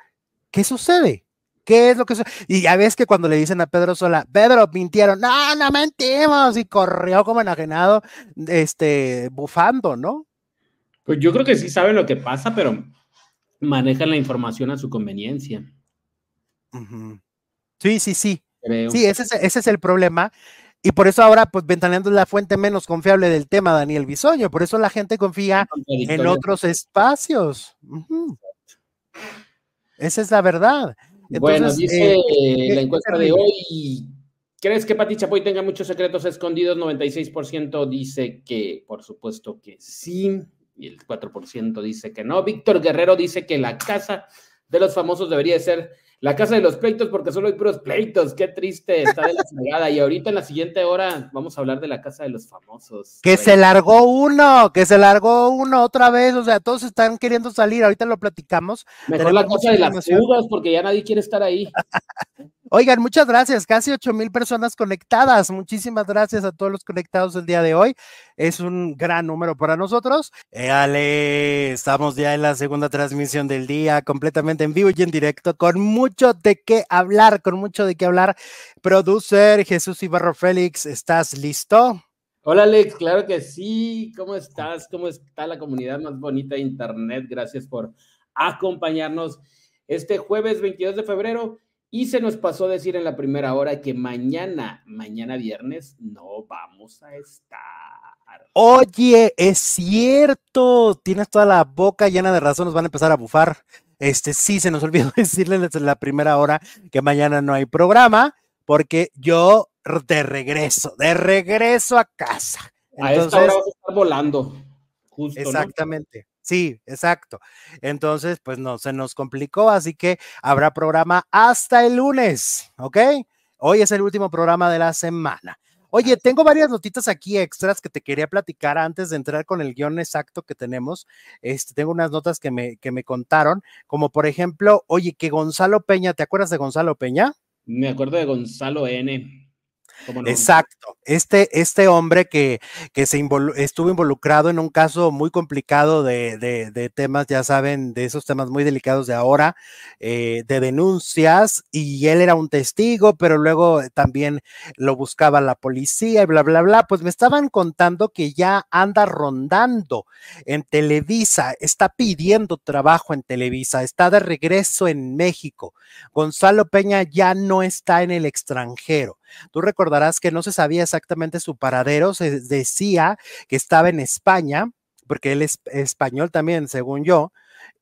A: ¿qué sucede? ¿Qué es lo que Y ya ves que cuando le dicen a Pedro Sola, Pedro, mintieron, no, no mentimos, y corrió como enajenado, este, bufando, ¿no?
C: Pues yo creo que sí saben lo que pasa, pero manejan la información a su conveniencia.
A: Sí, sí, sí. Sí, ese es, ese es el problema. Y por eso ahora, pues, Ventaneando es la fuente menos confiable del tema, Daniel Bisoño. Por eso la gente confía en otros espacios. Esa es la verdad
C: bueno, dice eh, la encuesta de hoy, ¿crees que Pati Chapoy tenga muchos secretos escondidos? 96% dice que, por supuesto que sí, y el 4% dice que no. Víctor Guerrero dice que la casa de los famosos debería ser la casa de los pleitos, porque solo hay puros pleitos. Qué triste, está de la fregada. Y ahorita en la siguiente hora vamos a hablar de la casa de los famosos.
A: Que se largó uno, que se largó uno otra vez. O sea, todos están queriendo salir. Ahorita lo platicamos.
C: Mejor la casa de las fugas, porque ya nadie quiere estar ahí.
A: Oigan, muchas gracias. Casi ocho mil personas conectadas. Muchísimas gracias a todos los conectados el día de hoy. Es un gran número para nosotros. Ale, estamos ya en la segunda transmisión del día, completamente en vivo y en directo, con mucho de qué hablar, con mucho de qué hablar. Producer Jesús Ibarro Félix, ¿estás listo?
C: Hola Alex, claro que sí. ¿Cómo estás? ¿Cómo está la comunidad más bonita de Internet? Gracias por acompañarnos este jueves 22 de febrero. Y se nos pasó decir en la primera hora que mañana, mañana viernes, no vamos a estar.
A: Oye, es cierto, tienes toda la boca llena de razón, nos van a empezar a bufar. Este sí, se nos olvidó decirles en la primera hora que mañana no hay programa, porque yo de regreso, de regreso a casa.
C: a esta hora vas a estar volando. Justo,
A: exactamente. Sí, exacto. Entonces, pues no, se nos complicó, así que habrá programa hasta el lunes, ¿ok? Hoy es el último programa de la semana. Oye, tengo varias notitas aquí extras que te quería platicar antes de entrar con el guion exacto que tenemos. Este, tengo unas notas que me, que me contaron, como por ejemplo, oye, que Gonzalo Peña, ¿te acuerdas de Gonzalo Peña?
C: Me acuerdo de Gonzalo N.
A: Exacto. Este, este hombre que, que se estuvo involucrado en un caso muy complicado de, de, temas, ya saben, de esos temas muy delicados de ahora, eh, de denuncias, y él era un testigo, pero luego también lo buscaba la policía y bla, bla, bla. Pues me estaban contando que ya anda rondando en Televisa, está pidiendo trabajo en Televisa, está de regreso en México. Gonzalo Peña ya no está en el extranjero. Tú recordarás que no se sabía exactamente su paradero, se decía que estaba en España, porque él es español también, según yo,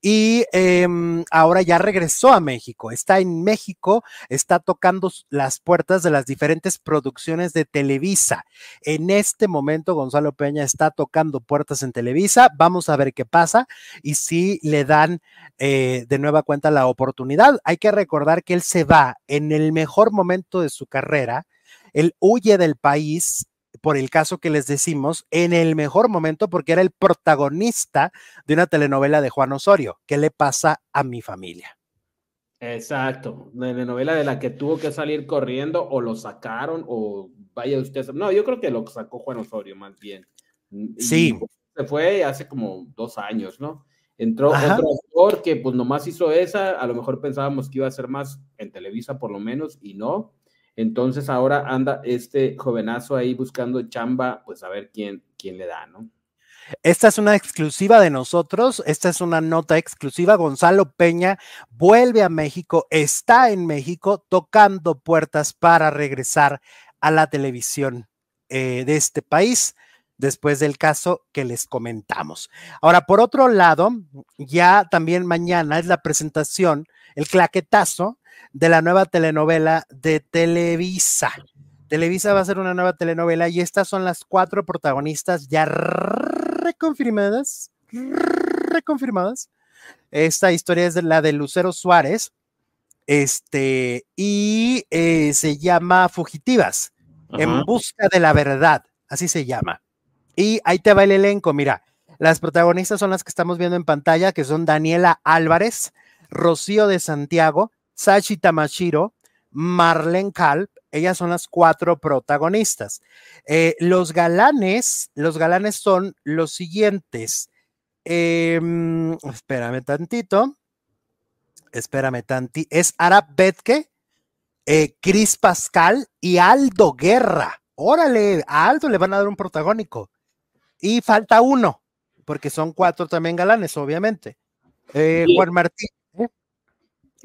A: y em, ahora ya regresó a México. Está en México, está tocando las puertas de las diferentes producciones de Televisa. En este momento, Gonzalo Peña está tocando puertas en Televisa. Vamos a ver qué pasa y si le dan eh, de nueva cuenta la oportunidad. Hay que recordar que él se va en el mejor momento de su carrera. Él huye del país por el caso que les decimos, en el mejor momento porque era el protagonista de una telenovela de Juan Osorio. ¿Qué le pasa a mi familia?
C: Exacto, la telenovela de la que tuvo que salir corriendo o lo sacaron o vaya usted. No, yo creo que lo sacó Juan Osorio más bien.
A: sí.
C: Se fue hace como dos años, ¿no? Entró otro actor que pues nomás hizo esa, a lo mejor pensábamos que iba a ser más en Televisa por lo menos y no. Entonces ahora anda este jovenazo ahí buscando chamba, pues a ver quién, quién le da, ¿no?
A: Esta es una exclusiva de nosotros, esta es una nota exclusiva. Gonzalo Peña vuelve a México, está en México tocando puertas para regresar a la televisión eh, de este país después del caso que les comentamos. Ahora, por otro lado, ya también mañana es la presentación, el claquetazo de la nueva telenovela de Televisa. Televisa va a ser una nueva telenovela y estas son las cuatro protagonistas ya reconfirmadas, reconfirmadas. Esta historia es de la de Lucero Suárez, este, y eh, se llama Fugitivas, en busca de la verdad, así se llama. Y ahí te va el elenco, mira, las protagonistas son las que estamos viendo en pantalla, que son Daniela Álvarez, Rocío de Santiago, Sachi Tamashiro, Marlene Kalp, ellas son las cuatro protagonistas. Eh, los galanes, los galanes son los siguientes. Em, espérame tantito. Espérame tantito. Es Arab Betke, eh, Cris Pascal y Aldo Guerra. Órale, a Aldo le van a dar un protagónico. Y falta uno, porque son cuatro también galanes, obviamente. Eh, Juan Martín.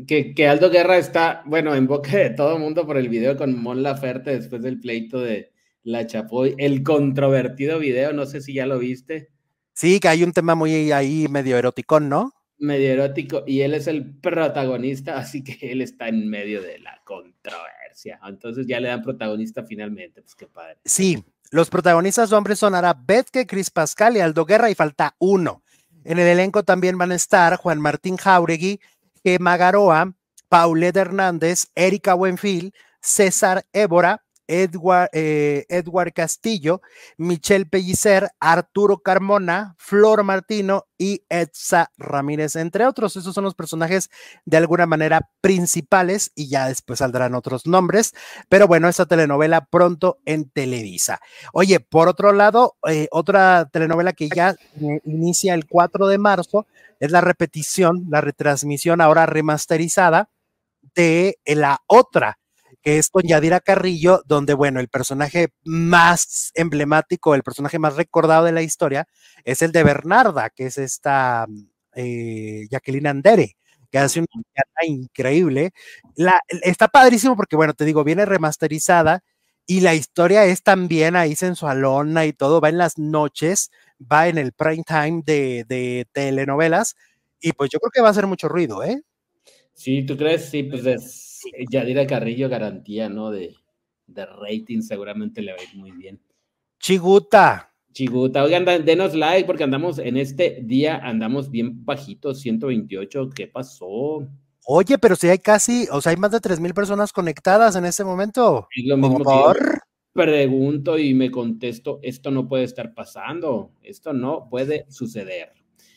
C: Que, que, Aldo Guerra está, bueno, en boca de todo el mundo por el video con Mon Laferte después del pleito de la Chapoy, el controvertido video, no sé si ya lo viste.
A: Sí, que hay un tema muy ahí medio erótico, ¿no?
C: Medio erótico, y él es el protagonista, así que él está en medio de la controversia. Entonces ya le dan protagonista finalmente, pues qué padre.
A: Sí, los protagonistas hombres son Betke, Cris Pascal y Aldo Guerra, y falta uno. En el elenco también van a estar Juan Martín Jauregui, Gemma Garoa, Paulette Hernández, Erika Buenfil, César Évora, Edward, eh, Edward Castillo, Michelle Pellicer, Arturo Carmona, Flor Martino y Edsa Ramírez, entre otros. Esos son los personajes de alguna manera principales y ya después saldrán otros nombres. Pero bueno, esta telenovela pronto en Televisa. Oye, por otro lado, eh, otra telenovela que ya eh, inicia el 4 de marzo es la repetición, la retransmisión ahora remasterizada de la otra que es con Yadira Carrillo, donde, bueno, el personaje más emblemático, el personaje más recordado de la historia es el de Bernarda, que es esta eh, Jacqueline Andere, que hace una increíble. Está padrísimo porque, bueno, te digo, viene remasterizada y la historia es también ahí sensualona y todo, va en las noches, va en el prime time de, de telenovelas y pues yo creo que va a hacer mucho ruido, ¿eh?
C: Sí, ¿tú crees? Sí, pues es Yadira Carrillo, garantía, ¿no? De, de rating, seguramente le va a ir muy bien.
A: Chiguta.
C: Chiguta, oigan, denos like porque andamos en este día, andamos bien bajitos, 128, ¿qué pasó?
A: Oye, pero si hay casi, o sea, hay más de 3 mil personas conectadas en este momento.
C: Es lo mismo que pregunto y me contesto, esto no puede estar pasando, esto no puede suceder.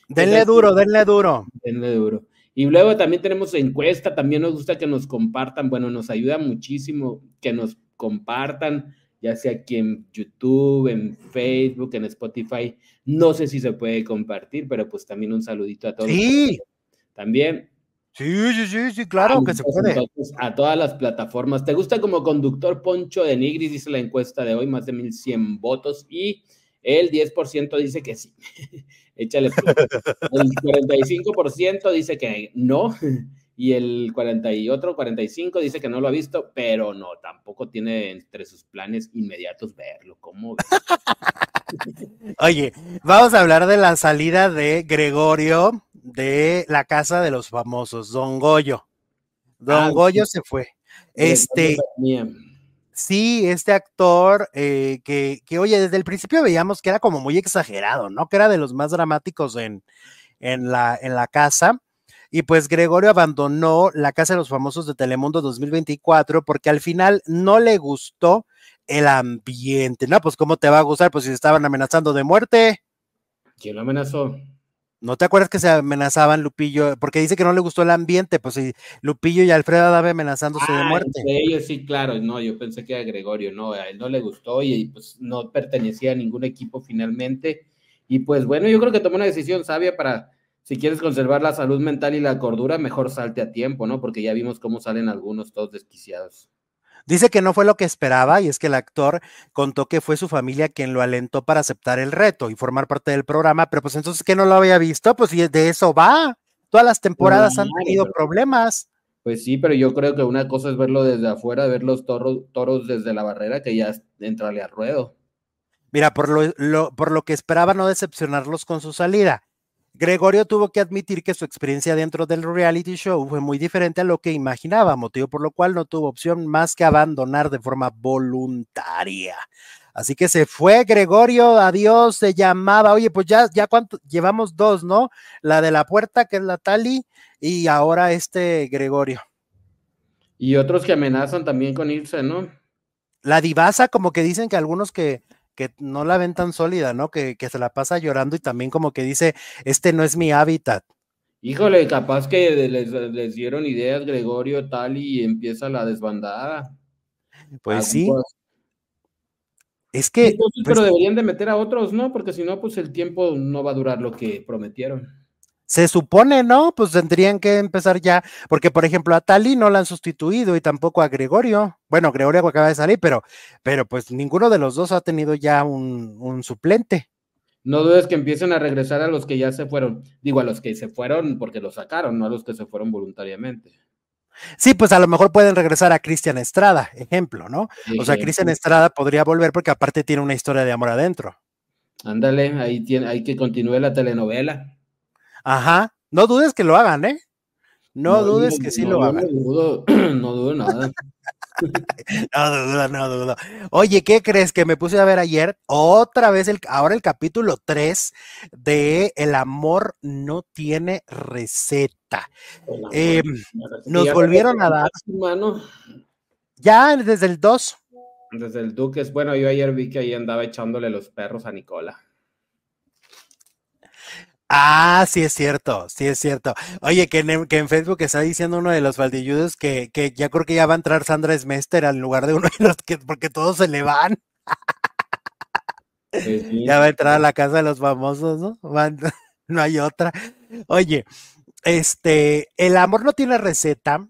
A: Denle duro, denle duro.
C: Denle duro. Y luego también tenemos encuesta, también nos gusta que nos compartan, bueno, nos ayuda muchísimo que nos compartan, ya sea aquí en YouTube, en Facebook, en Spotify. No sé si se puede compartir, pero pues también un saludito a todos.
A: Sí.
C: También.
A: Sí, sí, sí, sí, claro que se puede.
C: a todas las plataformas. ¿Te gusta como conductor Poncho de Nigris? Dice la encuesta de hoy, más de 1100 votos y el 10% dice que sí. Échale. El 45% dice que no. Y el 40 y otro 45 dice que no lo ha visto, pero no, tampoco tiene entre sus planes inmediatos verlo. ¿Cómo?
A: Oye, vamos a hablar de la salida de Gregorio de la casa de los famosos, Don Goyo. Don ah, Goyo se fue. Este, Sí, este actor eh, que, que, oye, desde el principio veíamos que era como muy exagerado, ¿no? Que era de los más dramáticos en, en, la, en la casa. Y pues Gregorio abandonó la Casa de los Famosos de Telemundo 2024 porque al final no le gustó el ambiente. No, pues ¿cómo te va a gustar? Pues si estaban amenazando de muerte.
C: ¿Quién lo amenazó?
A: ¿No te acuerdas que se amenazaban Lupillo? Porque dice que no le gustó el ambiente, pues si Lupillo y Alfredo Adame amenazándose de ah, muerte.
C: ellos sí, claro, no, yo pensé que era Gregorio, no, a él no le gustó y, pues no pertenecía a ningún equipo finalmente. Y pues bueno, yo creo que tomó una decisión sabia para, si quieres conservar la salud mental y la cordura, mejor salte a tiempo, ¿no? Porque ya vimos cómo salen algunos todos desquiciados.
A: Dice que no fue lo que esperaba y es que el actor contó que fue su familia quien lo alentó para aceptar el reto y formar parte del programa, pero pues entonces que no lo había visto, pues y de eso va. Todas las temporadas han tenido problemas.
C: Pues sí, pero yo creo que una cosa es verlo desde afuera, ver los toros, toros desde la barrera, que ya entrale a ruedo.
A: Mira, por lo, por lo que esperaba no decepcionarlos con su salida. Gregorio tuvo que admitir que su experiencia dentro del reality show fue muy diferente a lo que imaginaba, motivo por lo cual no tuvo opción más que abandonar de forma voluntaria. Así que se fue Gregorio, adiós, se llamaba, oye, pues ya, ya cuánto, llevamos dos, ¿no? La de la puerta, que es la Tali, y ahora este Gregorio.
C: Y otros que amenazan también con irse, ¿no?
A: La divasa, como que dicen que algunos que, que no la ven tan sólida, ¿no? Que, que, se la pasa llorando y también como que dice, este no es mi hábitat.
C: Híjole, capaz que les, les dieron ideas Gregorio tal y empieza la desbandada.
A: Pues sí. Es que.
C: Pues, pero deberían de meter a otros, ¿no? Porque si no, pues el tiempo no va a durar lo que prometieron.
A: Se supone, ¿no? Pues tendrían que empezar ya, porque por ejemplo a Tali no la han sustituido y tampoco a Gregorio. Bueno, Gregorio acaba de salir, pero, pero pues ninguno de los dos ha tenido ya un, un suplente.
C: No dudes que empiecen a regresar a los que ya se fueron. Digo, a los que se fueron porque los sacaron, no a los que se fueron voluntariamente.
A: Sí, pues a lo mejor pueden regresar a Cristian Estrada, ejemplo, ¿no? O sea, Cristian Estrada podría volver porque aparte tiene una historia de amor adentro.
C: Ándale, ahí tiene, hay que continúe la telenovela.
A: Ajá, no dudes que lo hagan, ¿eh? No, dudes que sí lo hagan.
C: No dudo, no dudo nada.
A: no dudo, no dudo. Oye, ¿qué crees que me puse a ver ayer? Otra vez, el, ahora el capítulo 3 de El amor no tiene receta. Eh, nos volvieron a dar. Ya desde el 2.
C: Desde el Duques. Bueno, yo ayer vi que ahí andaba echándole los perros a Nicola.
A: Ah, sí es cierto, sí es cierto. Oye, que en, que en Facebook está diciendo uno de los faldilludos que, que, ya creo que ya va a entrar Sandra Smester al lugar de uno de los que, porque todos se le van. Ya va a entrar a la casa de los famosos, ¿no? no hay otra. Oye, este, el amor no tiene receta.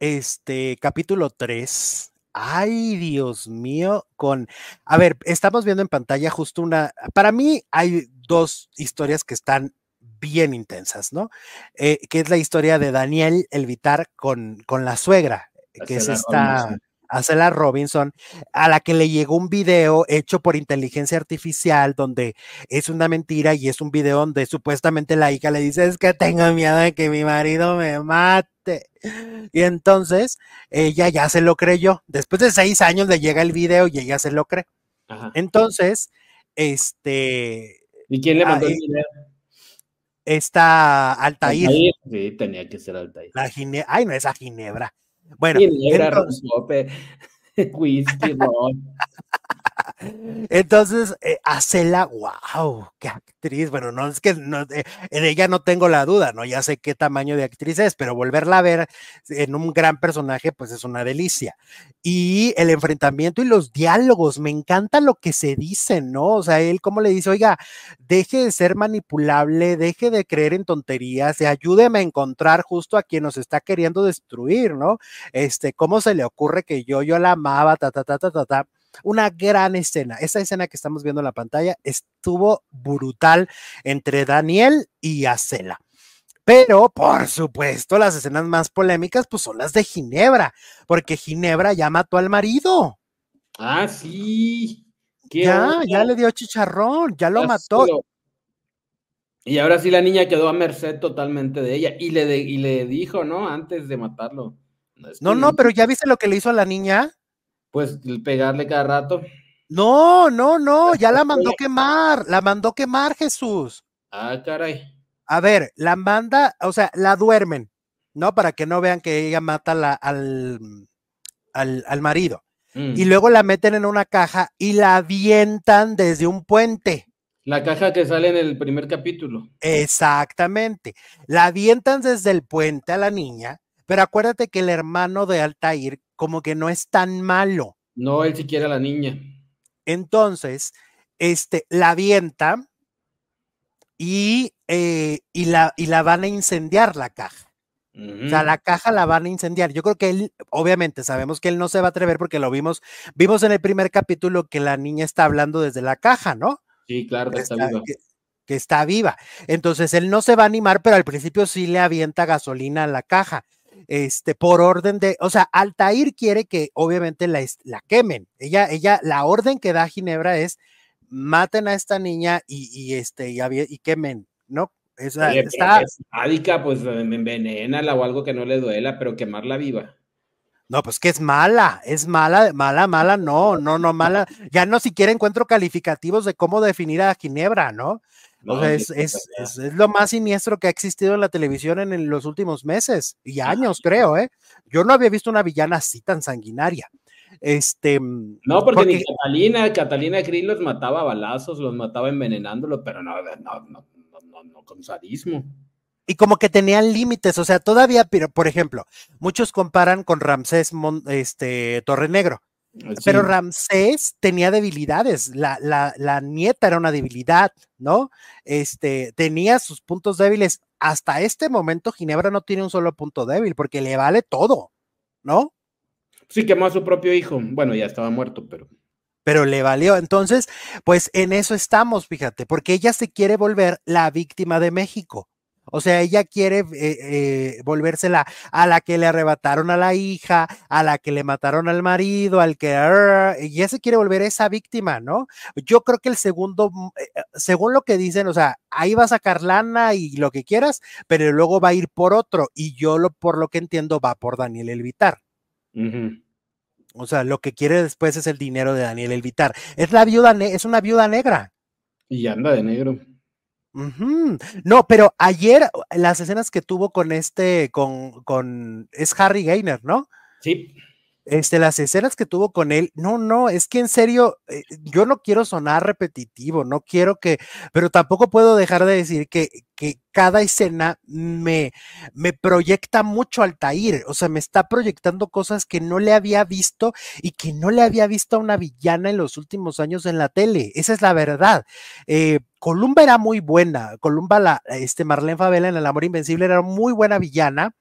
A: Este, capítulo 3. Ay, Dios mío, con... A ver, estamos viendo en pantalla justo una... Para mí hay dos historias que están bien intensas, ¿no? Eh, que es la historia de Daniel Elvitar con, con la suegra, que es esta... Acela Robinson, a la que le llegó un video hecho por inteligencia artificial donde es una mentira y es un video donde supuestamente la hija le dice es que tengo miedo de que mi marido me mate. Y entonces ella ya se lo creyó. Después de seis años le llega el video y ella se lo cree. Entonces, este...
C: ¿Y quién le mandó el video?
A: Está Altair. Altair.
C: Sí, tenía que ser Altair.
A: La Gine... Ay, no, esa Ginebra. Bueno, entonces, eh, Acela, wow, qué actriz. Bueno, no es que no, eh, en ella no tengo la duda, ¿no? Ya sé qué tamaño de actriz es, pero volverla a ver en un gran personaje, pues es una delicia. Y el enfrentamiento y los diálogos, me encanta lo que se dice, ¿no? O sea, él como le dice, oiga, deje de ser manipulable, deje de creer en tonterías y ayúdeme a encontrar justo a quien nos está queriendo destruir, ¿no? Este, ¿cómo se le ocurre que yo, yo la amaba, ta, ta, ta, ta, ta, ta? Una gran escena. Esa escena que estamos viendo en la pantalla estuvo brutal entre Daniel y Acela. Pero, por supuesto, las escenas más polémicas, pues son las de Ginebra, porque Ginebra ya mató al marido.
C: Ah, sí.
A: ya, ya le dio chicharrón, ya lo mató.
C: Y ahora sí la niña quedó a merced totalmente de ella y le, y le dijo, ¿no? Antes de matarlo.
A: No, no, pero ya viste lo que le hizo a la niña
C: pues pegarle cada rato.
A: No, no, no, ya la mandó quemar, la mandó quemar Jesús.
C: Ah, caray.
A: A ver, la manda, o sea, la duermen, ¿no? Para que no vean que ella mata al, al, marido. Y mm. luego la meten en una caja y la avientan desde un puente.
C: La caja que sale en el primer capítulo.
A: Exactamente. La avientan desde el puente a la niña, pero acuérdate que el hermano de Altair como que no es tan malo.
C: No, él siquiera la niña.
A: Entonces, este, la avienta y, eh, y, la, y la van a incendiar la caja. O sea, la caja la van a incendiar. Yo creo que él, obviamente, sabemos que él no se va a atrever porque lo vimos, vimos en el primer capítulo que la niña está hablando desde la caja, ¿no?
C: Sí, claro, que está, viva.
A: Que, está viva. Entonces él no se va a animar, pero al principio sí le avienta gasolina a la caja. Este, por orden de, o sea, Altair quiere que obviamente la, la quemen. Ella, ella, la orden que da Ginebra es maten a esta niña y, y este, y, y quemen, ¿no?
C: Esa, está... sádica, pues envenenala o algo que no le duela, pero quemarla viva.
A: No, pues que es mala, es mala, mala, mala, no, no, no, mala. Ya no siquiera encuentro calificativos de cómo definir a Ginebra, ¿no? O sea, es, es, es, lo más siniestro que ha existido en la televisión en, los últimos meses y años, creo, ¿eh? Yo no había visto una villana así tan sanguinaria. Este,
C: no, porque, ni Catalina, Catalina Krill los mataba a balazos, los mataba envenenándolo, pero no, no, no, no, con sadismo.
A: Y como que tenían límites, o sea, todavía, pero por ejemplo, muchos comparan con Ramsés este, Torre Negro. Pero Ramsés tenía debilidades, la, la, la, nieta era una debilidad, ¿no? Este, tenía sus puntos débiles. Hasta este momento Ginebra no tiene un solo punto débil porque le vale todo, ¿no?
C: Sí, quemó a su propio hijo. Bueno, ya estaba muerto, pero
A: pero le valió. Entonces, pues en eso estamos, fíjate, porque ella se quiere volver la víctima de México. O sea, ella quiere eh, eh, volvérsela a la que le arrebataron a la hija, a la que le mataron al marido, al que... ella se quiere volver esa víctima, ¿no? Yo creo que el segundo, mm, eh, según lo que dicen, o sea, ahí va a sacar lana y lo que quieras, pero luego va a ir por otro. Y yo, lo, por lo que entiendo, va por Daniel Elvitar. O sea, lo que quiere después es el dinero de Daniel Elvitar. Es la viuda, es una viuda negra.
C: Y anda de negro.
A: No, pero ayer las escenas que tuvo con este, con, con, es Harry Gainer, ¿no?
C: Sí
A: este, las escenas que tuvo con él, no, no, es que en serio, eh, yo no quiero sonar repetitivo, no quiero que, pero tampoco puedo dejar de decir que, que cada escena me, me proyecta mucho al Tair, o sea, me está proyectando cosas que no le había visto y que no le había visto a una villana en los últimos años en la tele, esa es la verdad. Eh, Columba era muy buena, Columba, la, este Marlene Favela en El Amor Invencible era muy buena villana,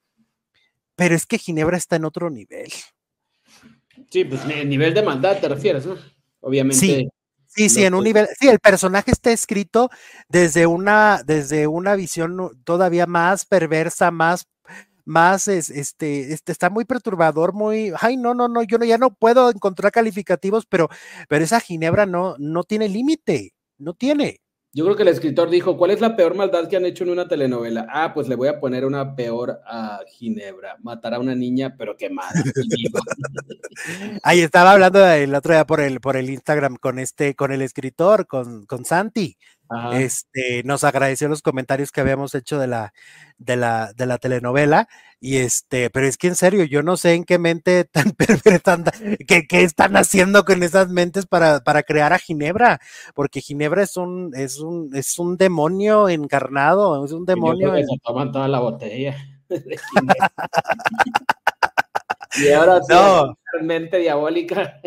A: pero es que Ginebra está en otro nivel.
C: Sí, pues el nivel de maldad te refieres, ¿no? Obviamente.
A: Sí. Sí, sí, en un nivel, sí, el personaje está escrito desde una, desde una visión todavía más perversa, más, más, este, este, está muy perturbador, muy, ay, no, no, no, yo no, ya no puedo encontrar calificativos, pero, pero esa Ginebra no, no tiene límite, no tiene.
C: Yo creo que el escritor dijo, ¿cuál es la peor maldad que han hecho en una telenovela? Ah, pues le voy a poner una peor a Ginebra, matar a una niña, pero quemada.
A: Ahí estaba hablando el otro día por el, por el Instagram con este, con el escritor, con, con Santi. Este, nos agradeció los comentarios que habíamos hecho de la, de la, de la telenovela. Y este, pero es que en serio, yo no sé en qué mente tan perversa, qué, están haciendo con esas mentes para, para crear a Ginebra, porque Ginebra es un, es un, es un demonio encarnado, es un demonio.
C: se toman toda la botella. y ahora
A: no.
C: mente diabólica.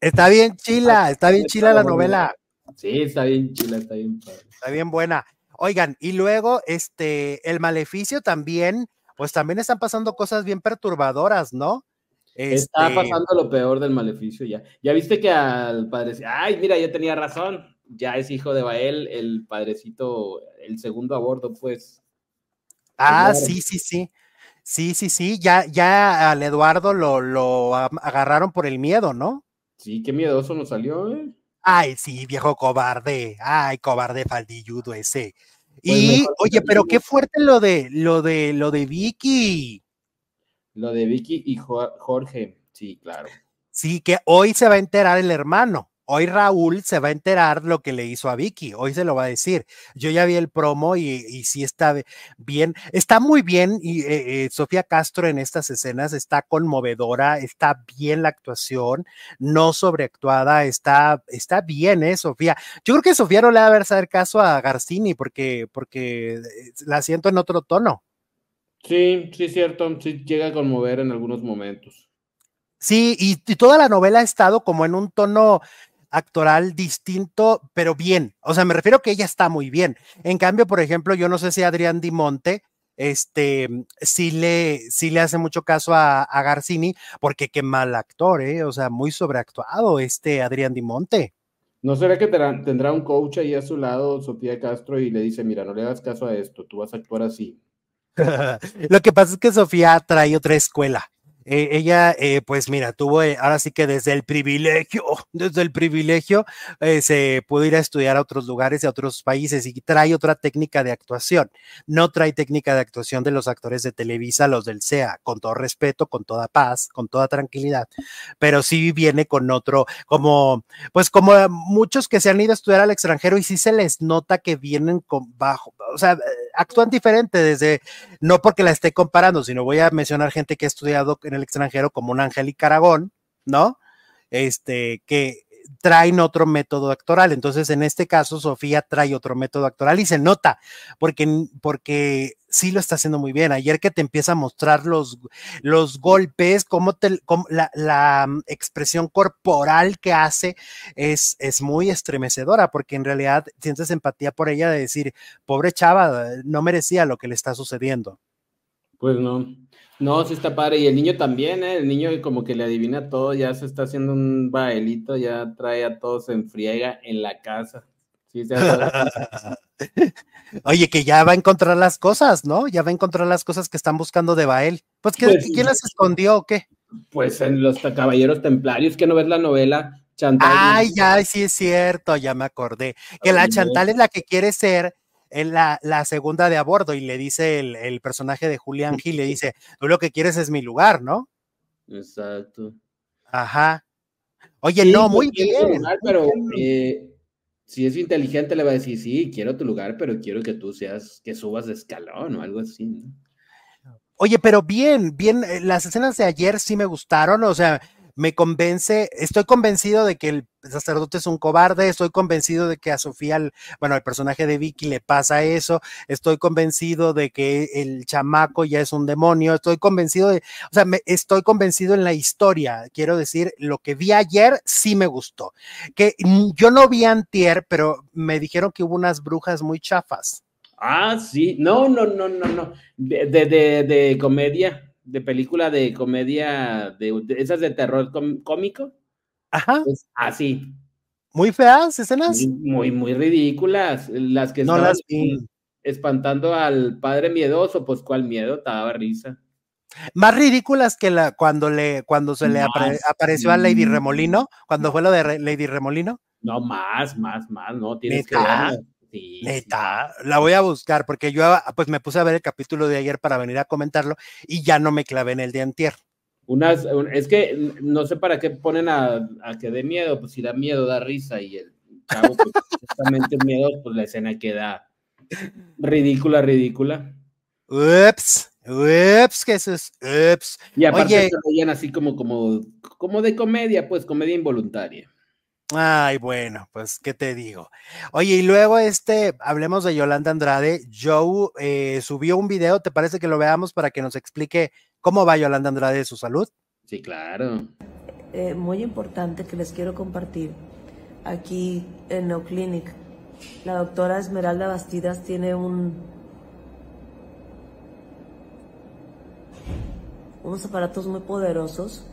A: Está bien chila, está bien chila la novela.
C: Sí, está bien chila, está bien
A: Está bien buena. Oigan, y luego, este, el maleficio también, pues también están pasando cosas bien perturbadoras, ¿no?
C: Está este pasando lo peor del maleficio ya. Ya viste que al padre, ay, mira, yo tenía razón, ya es hijo de Bael, el padrecito, el segundo a bordo, pues.
A: Ah, sí, sí, sí. Sí, sí, sí, ya, ya al Eduardo lo, lo agarraron por el miedo, ¿no?
C: Sí, qué miedoso nos salió, ¿eh?
A: Ay, sí, viejo cobarde. Ay, cobarde faldilludo ese. Pues y, oye, pero qué fuerte lo de, lo de, lo de Vicky.
C: Lo de Vicky y Jorge, sí, claro.
A: Sí, que hoy se va a enterar el hermano. Hoy Raúl se va a enterar lo que le hizo a Vicky, hoy se lo va a decir. Yo ya vi el promo y, y sí está bien, está muy bien y eh, eh, Sofía Castro en estas escenas está conmovedora, está bien la actuación, no sobreactuada, está, está bien, ¿eh, Sofía? Yo creo que Sofía no le va a hacer caso a Garcini porque, porque eh, la siento en otro tono.
C: Sí, sí, cierto, sí llega a conmover en algunos momentos.
A: Sí, y, y, toda la novela ha estado como en un tono actoral distinto, pero bien. O sea, me refiero que ella está muy bien. En cambio, por ejemplo, yo no sé si Adrián Dimonte este, sí le, sí le hace mucho caso a, a Garcini, porque qué mal actor, ¿eh? O sea, muy sobreactuado este Adrián Dimonte.
C: ¿No será que tendrá un coach ahí a su lado, Sofía Castro, y le dice, mira, no le hagas caso a esto, tú vas a actuar así?
A: Lo que pasa es que Sofía trae otra escuela. Eh, ella, eh, pues mira, tuvo eh, ahora sí que desde el privilegio, desde el privilegio, se pudo ir a estudiar a otros lugares, a otros países y trae otra técnica de actuación. No trae técnica de actuación de los actores de Televisa, los del SEA, con todo respeto, con toda paz, con toda tranquilidad, pero sí viene con otro, como, pues como muchos que se han ido a estudiar al extranjero y sí se les nota que vienen con bajo, o sea, actúan diferente desde, no porque la esté comparando, sino voy a mencionar gente que ha estudiado el extranjero como un Angélica Aragón, ¿no? Este, que traen otro método actoral. Entonces, en este caso, Sofía trae otro método actoral y se nota, porque, porque sí lo está haciendo muy bien. Ayer que te empieza a mostrar los, los golpes, cómo, te, la, la, mm, expresión corporal que hace es, es muy estremecedora, porque en realidad sientes empatía por ella de decir, pobre chava, no merecía lo que le está sucediendo.
C: Pues no. No, sí está padre. Y el niño también, ¿eh? El niño como que le adivina todo, ya se está haciendo un bailito, ya trae a todos en friega en la casa. Sí, se
A: Oye, que ya va a encontrar las cosas, ¿no? Ya va a encontrar las cosas que están buscando de Bael. Pues, pues ¿quién las escondió o qué?
C: Pues en los caballeros templarios, que no ves la novela
A: Chantal. Ay, ya, sí es cierto, ya me acordé. Que la Chantal es la que quiere ser la, la, segunda de a bordo y le dice el, personaje de Julián Gil, le dice, tú lo que quieres es mi lugar, ¿no?
C: Exacto.
A: Ajá. Oye, no, muy bien.
C: pero eh, si es inteligente le va a decir, sí, quiero tu lugar, pero quiero que tú seas, que subas de escalón o algo así.
A: Oye, pero bien, bien, eh, las escenas de ayer sí me gustaron, o sea, me convence, estoy convencido de que el sacerdote es un cobarde, estoy convencido de que a Sofía, bueno, al personaje de Vicky le pasa eso, estoy convencido de que el chamaco ya es un demonio, estoy convencido de, o sea, me, estoy convencido en la historia, quiero decir, lo que vi ayer sí me gustó, que yo no vi antier, pero me dijeron que hubo unas brujas muy chafas.
C: Ah, sí, no, no, no, no, no, de, de, de comedia de película de comedia, de, esas de terror cómico.
A: Ajá.
C: Pues, así.
A: Muy feas escenas.
C: Muy, muy, ridículas. Las que no las espantando al padre miedoso, pues cuál miedo, estaba risa.
A: Más ridículas que la cuando le cuando se le apareció a Lady Remolino, cuando fue lo de Lady Remolino.
C: No, más, más, más, no, tienes que verlo.
A: Neta, la voy a buscar porque yo ah, pues me puse a ver el capítulo de ayer para venir a comentarlo y ya no me clavé en el de antier.
C: Unas, es que no sé para qué ponen a, que dé miedo, pues si da miedo da risa y el chavo pues, justamente miedo, pues la escena queda ridícula, ridícula.
A: Ups, ups, es, ups.
C: Y aparte Oye, así como, como, como de comedia, pues comedia involuntaria.
A: Ay, bueno, pues, ¿qué te digo? Oye, y luego este, hablemos de Yolanda Andrade. Joe eh, subió un video, ¿te parece que lo veamos para que nos explique cómo va Yolanda Andrade de su salud?
C: Sí, claro.
D: Eh, muy importante que les quiero compartir aquí en Neoclinic. La doctora Esmeralda Bastidas tiene un unos aparatos muy poderosos.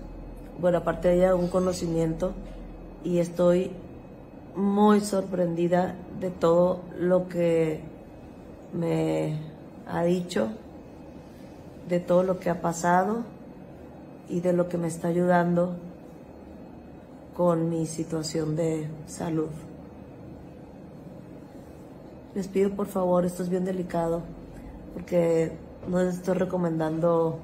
D: Bueno, aparte de ella, un conocimiento y estoy muy sorprendida de todo lo que me ha dicho, de todo lo que ha pasado y de lo que me está ayudando con mi situación de salud. Les pido por favor, esto es bien delicado, porque no les estoy recomendando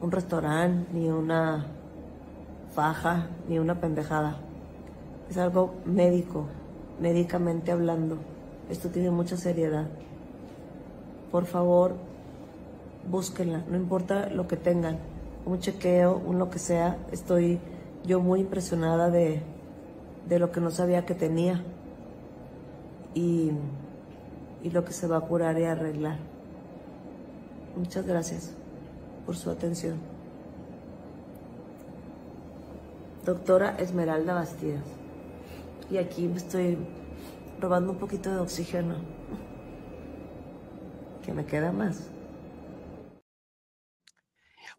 D: un restaurante ni una faja ni una pendejada. Es algo médico, médicamente hablando. Esto tiene mucha seriedad. Por favor, búsquenla, no importa lo que tengan, un chequeo, un lo que sea. Estoy yo muy impresionada de, de lo que no sabía que tenía y, y lo que se va a curar y arreglar. Muchas gracias por su atención. Doctora Esmeralda Bastidas. Y aquí me estoy robando un poquito de oxígeno. que me queda más.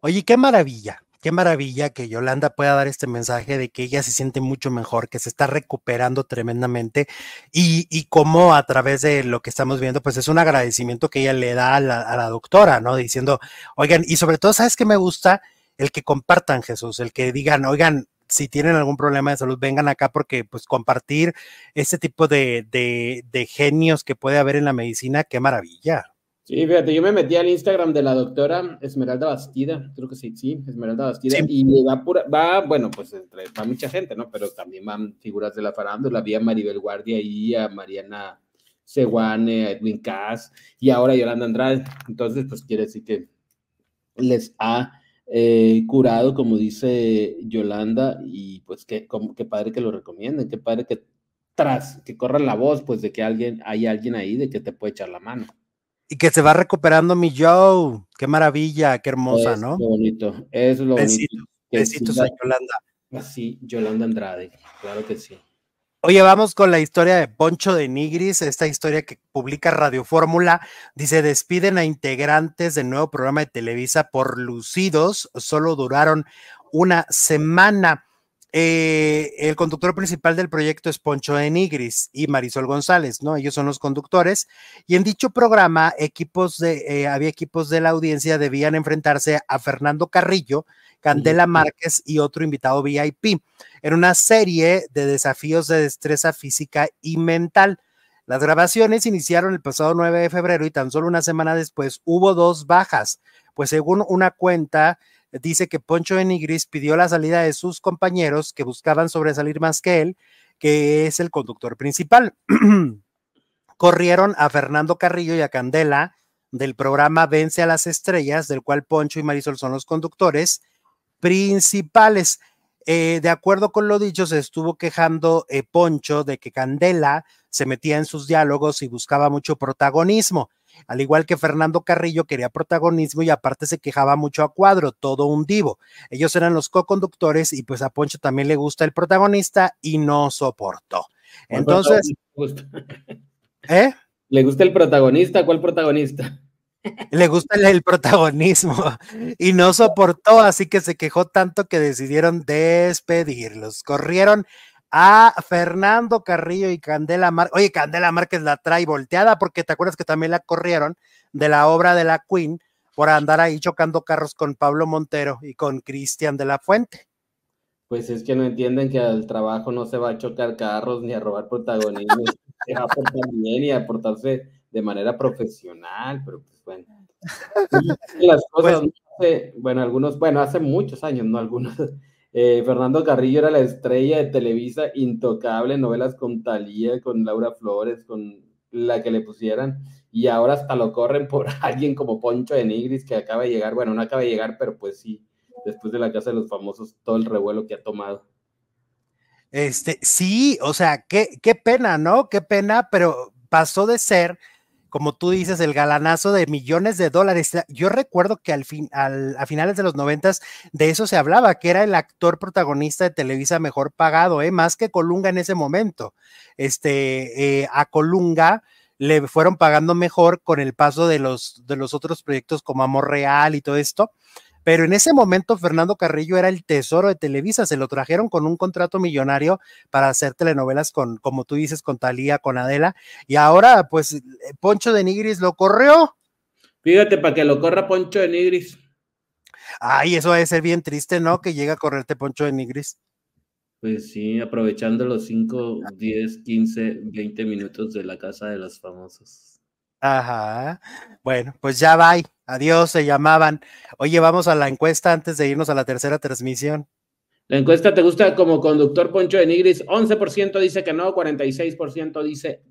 A: Oye, qué maravilla, qué maravilla que Yolanda pueda dar este mensaje de que ella se siente mucho mejor, que se está recuperando tremendamente y, y cómo a través de lo que estamos viendo, pues es un agradecimiento que ella le da a la, a la doctora, ¿no? Diciendo, oigan, y sobre todo, ¿sabes qué me gusta? El que compartan, Jesús, el que digan, oigan, si tienen algún problema de salud, vengan acá porque pues compartir este tipo de, de, de genios que puede haber en la medicina, qué maravilla.
C: Sí, fíjate, yo me metí al Instagram de la doctora Esmeralda Bastida, creo que sí, sí, Esmeralda Bastida, sí. y va, pura, va, bueno, pues entre, va mucha gente, ¿no? Pero también van figuras de la farándula, vi a Maribel Guardia y a Mariana Seguane, a Edwin Cass, y ahora Yolanda Andrade, entonces, pues quiere decir que les ha eh, curado, como dice Yolanda, y pues qué, qué padre que lo recomienden, qué padre que tras, que corran la voz, pues de que alguien, hay alguien ahí de que te puede echar la mano.
A: Y que se va recuperando mi Joe. Qué maravilla, qué hermosa,
C: es
A: ¿no?
C: Lo bonito, es lo
A: Besito,
C: bonito.
A: Besitos a Yolanda.
C: Así, Yolanda Andrade, claro que sí.
A: Oye, vamos con la historia de Poncho de Nigris, esta historia que publica Radio Fórmula. Dice, despiden a integrantes del nuevo programa de Televisa por lucidos, solo duraron una semana. Eh, el conductor principal del proyecto es Poncho de Nigris y Marisol González, ¿no? Ellos son los conductores. Y en dicho programa, equipos de, eh, había equipos de la audiencia debían enfrentarse a Fernando Carrillo, Candela Márquez y otro invitado VIP en una serie de desafíos de destreza física y mental. Las grabaciones iniciaron el pasado 9 de febrero y tan solo una semana después hubo dos bajas, pues según una cuenta dice que Poncho de Nigris pidió la salida de sus compañeros que buscaban sobresalir más que él, que es el conductor principal. Corrieron a Fernando Carrillo y a Candela del programa Vence a las Estrellas, del cual Poncho y Marisol son los conductores principales. Eh, de acuerdo con lo dicho, se estuvo quejando eh, Poncho de que Candela se metía en sus diálogos y buscaba mucho protagonismo, al igual que Fernando Carrillo quería protagonismo y aparte se quejaba mucho a cuadro, todo un divo. Ellos eran los co-conductores y pues a Poncho también le gusta el protagonista y no soportó. Entonces,
C: ¿eh? ¿Le gusta el protagonista? ¿Cuál protagonista?
A: Le gusta el, el, protagonismo y no soportó, así que se quejó tanto que decidieron despedirlos. Corrieron a Fernando Carrillo y Candela Márquez. Oye, Candela Márquez la trae volteada porque te acuerdas que también la corrieron de la obra de la Queen por andar ahí chocando carros con Pablo Montero y con Cristian de la Fuente.
C: Pues es que no entienden que al trabajo no se va a chocar carros ni a robar protagonismo, se va a portar bien y a portarse de manera profesional, pero pues bueno. Las cosas, pues, hace, bueno, algunos, bueno, hace muchos años, no algunos. Eh, Fernando Carrillo era la estrella de Televisa, intocable, novelas con Talía, con Laura Flores, con la que le pusieran, y ahora hasta lo corren por alguien como Poncho de Nigris, que acaba de llegar, bueno, no acaba de llegar, pero pues sí, después de la Casa de los Famosos, todo el revuelo que ha tomado.
A: Este, sí, o sea, qué, qué pena, ¿no? Qué pena, pero pasó de ser como tú dices, el galanazo de millones de dólares. Yo recuerdo que al fin, a finales de los noventas de eso se hablaba, que era el actor protagonista de Televisa mejor pagado, ¿eh? más que Colunga en ese momento. Este, eh, a Colunga le fueron pagando mejor con el paso de los, de los otros proyectos como Amor Real y todo esto. Pero en ese momento Fernando Carrillo era el tesoro de Televisa, se lo trajeron con un contrato millonario para hacer telenovelas con, como tú dices, con Talía, con Adela, y ahora pues Poncho de Nigris lo corrió.
C: Fíjate, para que lo corra Poncho de Nigris.
A: Ay, eso debe ser bien triste, ¿no? Que llega a correrte Poncho de Nigris.
C: Pues sí, aprovechando los 5, 10, 15, 20 minutos de la casa de los famosos.
A: Ajá. Bueno, pues ya va. Adiós, se llamaban. Oye, vamos a la encuesta antes de irnos a la tercera transmisión.
C: La encuesta te gusta como conductor Poncho de Nigris. 11% dice que no, 46% dice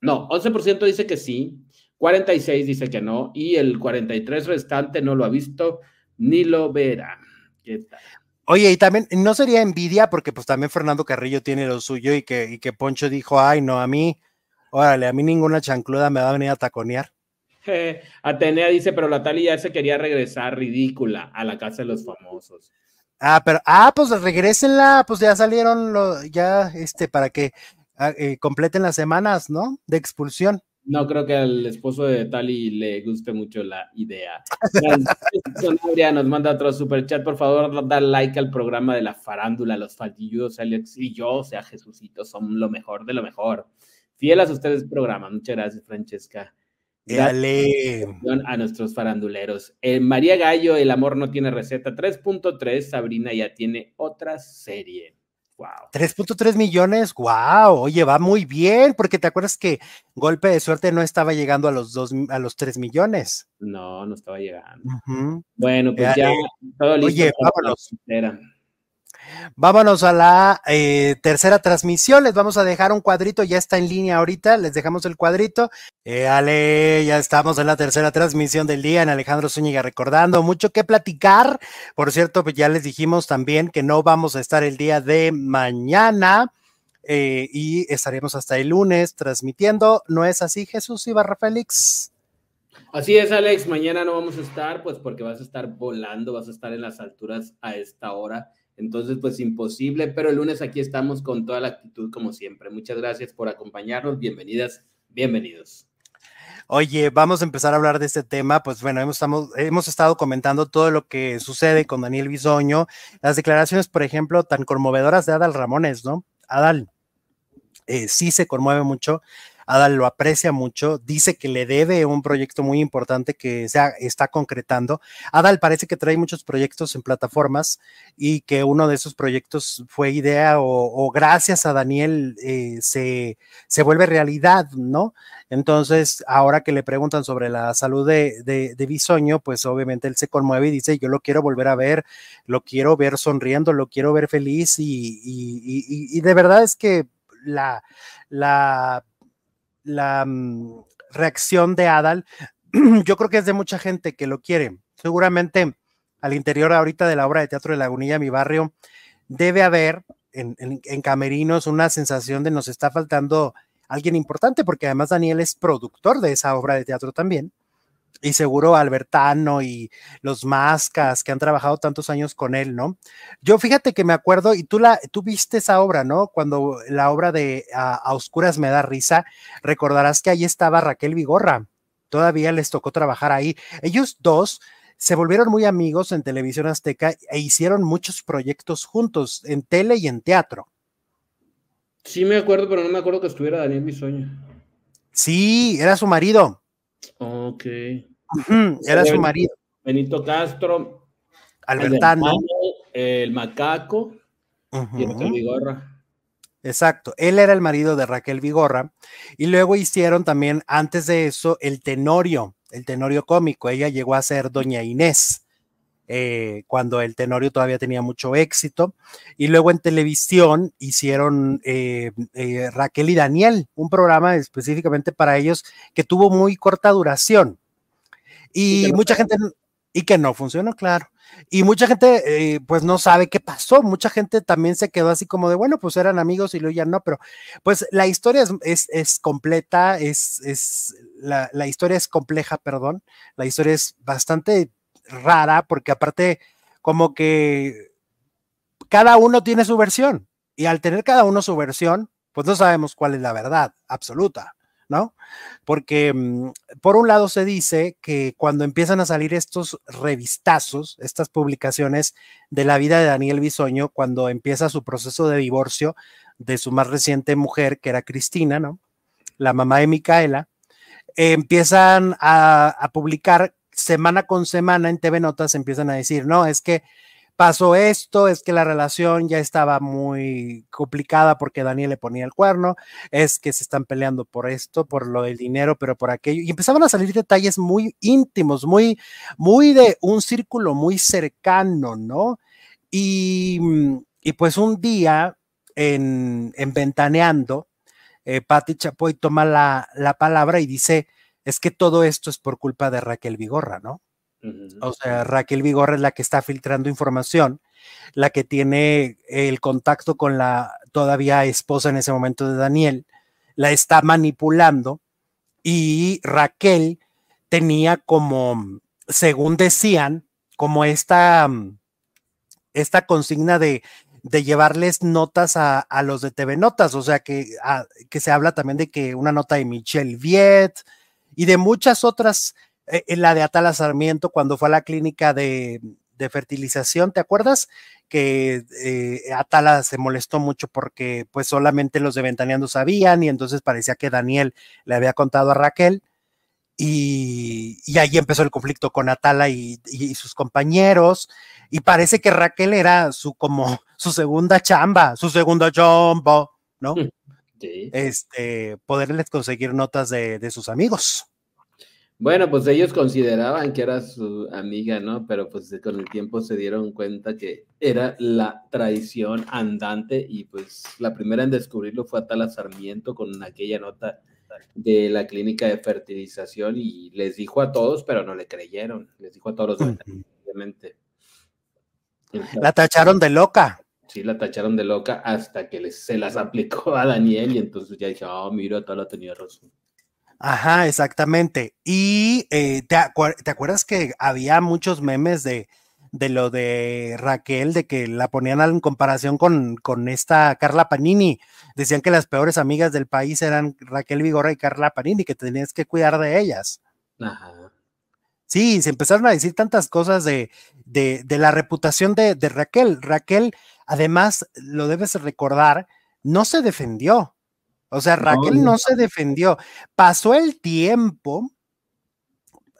C: no, 11% dice que sí, 46 dice que no y el 43 restante no lo ha visto ni lo verá. ¿Qué tal?
A: Oye, y también no sería envidia porque pues también Fernando Carrillo tiene lo suyo y que, y que Poncho dijo, ay, no, a mí, órale, a mí ninguna chancluda me va a venir a taconear.
C: Eh, Atenea dice, pero la Tali ya se quería regresar ridícula a la casa de los famosos.
A: Ah, pero, ah, pues regresenla, pues ya salieron, lo, ya, este, para que ah, eh, completen las semanas, ¿no? De expulsión.
C: No creo que al esposo de Tali le guste mucho la idea. Sonabria nos manda otro super chat. Por favor, dar like al programa de la farándula. Los faldilludos, Alex y yo, o sea, Jesucito, son lo mejor de lo mejor. Fieles a ustedes programa. Muchas gracias, Francesca.
A: Dale.
C: A nuestros faranduleros. Eh, María Gallo, El amor no tiene receta. 3.3, Sabrina ya tiene otra serie. Wow.
A: 3.3 millones, wow, oye, va muy bien, porque te acuerdas que golpe de suerte no estaba llegando a los dos, a los 3 millones.
C: No, no estaba llegando. Bueno, pues ya todo listo.
A: Oye, vámonos. Vámonos a la eh, tercera transmisión. Les vamos a dejar un cuadrito, ya está en línea ahorita. Les dejamos el cuadrito. Ale, ya estamos en la tercera transmisión del día en Alejandro Zúñiga recordando. Mucho que platicar. Por cierto, pues ya les dijimos también que no vamos a estar el día de mañana. Eh, y estaremos hasta el lunes transmitiendo. ¿No es así, Jesús Ibarra Félix?
C: Así es, Alex. Mañana no vamos a estar, pues porque vas a estar volando, vas a estar en las alturas a esta hora. Entonces, pues imposible, pero el lunes aquí estamos con toda la actitud como siempre. Muchas gracias por acompañarnos. Bienvenidas, bienvenidos.
A: Oye, vamos a empezar a hablar de este tema. Pues bueno, hemos, estado comentando todo lo que sucede con Daniel Bisoño, las declaraciones, por ejemplo, tan conmovedoras de Adal Ramones, ¿no? Adal eh, sí se conmueve mucho Adal lo aprecia mucho, dice que le debe un proyecto muy importante que se está concretando. Adal parece que trae muchos proyectos en plataformas y que uno de esos proyectos fue idea o, gracias a Daniel eh, se, se vuelve realidad, ¿no? Entonces, ahora que le preguntan sobre la salud de, de, Bisoño, pues obviamente él se conmueve y dice, yo lo quiero volver a ver, lo quiero ver sonriendo, lo quiero ver feliz y, y, y de verdad es que la, la la mm, reacción de Adal, yo creo que es de mucha gente que lo quiere. Seguramente al interior ahorita de la obra de teatro de Lagunilla, mi barrio, debe haber en, en, Camerinos una sensación de nos está faltando alguien importante, porque además Daniel es productor de esa obra de teatro también y seguro Albertano y los Mascas que han trabajado tantos años con él, ¿no? Yo fíjate que me acuerdo, y tú la, tú viste esa obra, ¿no? Cuando la obra de a, Oscuras me da risa, recordarás que ahí estaba Raquel Vigorra, todavía les tocó trabajar ahí. Ellos dos se volvieron muy amigos en televisión azteca e hicieron muchos proyectos juntos, en tele y en teatro.
C: Sí, me acuerdo, pero no me acuerdo que estuviera Daniel Bisoño.
A: Sí, era su marido.
C: Ok.
A: Era su marido.
C: Benito Castro.
A: Albertano.
C: El, macaco y Raquel Vigorra.
A: Exacto, él era el marido de Raquel Vigorra y luego hicieron también antes de eso el Tenorio, el Tenorio cómico. Ella llegó a ser Doña Inés. Eh, cuando el Tenorio todavía tenía mucho éxito. Y luego en televisión hicieron eh, eh, Raquel y Daniel, un programa específicamente para ellos que tuvo muy corta duración. Y, mucha gente, y que no funcionó, claro. Y mucha gente, pues no sabe qué pasó. Mucha gente también se quedó así como de, bueno, pues eran amigos y luego ya no, pero pues la historia es, es, completa, es, es la, la, historia es compleja, perdón. La historia es bastante rara porque aparte como que cada uno tiene su versión y al tener cada uno su versión, pues no sabemos cuál es la verdad absoluta, ¿no? Porque mm, por un lado se dice que cuando empiezan a salir estos revistazos, estas publicaciones de la vida de Daniel Bisoño, cuando empieza su proceso de divorcio de su más reciente mujer, que era Cristina, ¿no? La mamá de Micaela, empiezan a, a publicar semana con semana en TV Notas empiezan a decir, no, es que pasó esto, es que la relación ya estaba muy complicada porque Daniel le ponía el cuerno, es que se están peleando por esto, por lo del dinero, pero por aquello. Y empezaban a salir detalles muy íntimos, muy, muy de un círculo muy cercano, ¿no? Y, y pues un día en, en Ventaneando, eh, Patti Chapoy toma la, la palabra y dice, es que todo esto es por culpa de Raquel Vigorra, ¿no? O sea, Raquel Vigorra es la que está filtrando información, la que tiene el contacto con la todavía esposa en ese momento de Daniel, la está manipulando y Raquel tenía como, según decían, como esta, esta consigna de de llevarles notas a, los de TV Notas, o sea que, que se habla también de que una nota de Michelle Viet y de muchas otras, en eh, la de Atala Sarmiento cuando fue a la clínica de, de fertilización, ¿te acuerdas? Que eh, Atala se molestó mucho porque pues solamente los de Ventaneando sabían y entonces parecía que Daniel le había contado a Raquel y, ahí empezó el conflicto con Atala y, sus compañeros. Y parece que Raquel era su como su segunda chamba, su segunda chamba, ¿no? Sí. Este, poderles conseguir notas de, de, sus amigos.
C: Bueno, pues ellos consideraban que era su amiga, ¿no? Pero pues con el tiempo se dieron cuenta que era la traición andante y pues la primera en descubrirlo fue Atala Sarmiento con aquella nota de la clínica de fertilización y les dijo a todos, pero no le creyeron. Les dijo a todos los obviamente.
A: La tacharon de loca.
C: Sí, la tacharon de loca hasta que se las aplicó a Daniel y entonces ya dije, oh, mira, la tenía razón.
A: Ajá, exactamente. Y eh, ¿te, ¿te, acuerdas que había muchos memes de, de lo de Raquel, de que la ponían en comparación con, con esta Carla Panini. Decían que las peores amigas del país eran Raquel Vigorra y Carla Panini, que tenías que cuidar de ellas. Ajá. Sí, se empezaron a decir tantas cosas de, de, la reputación de, de, Raquel. Raquel, además, lo debes recordar, no se defendió. O sea, Raquel no se defendió. Pasó el tiempo.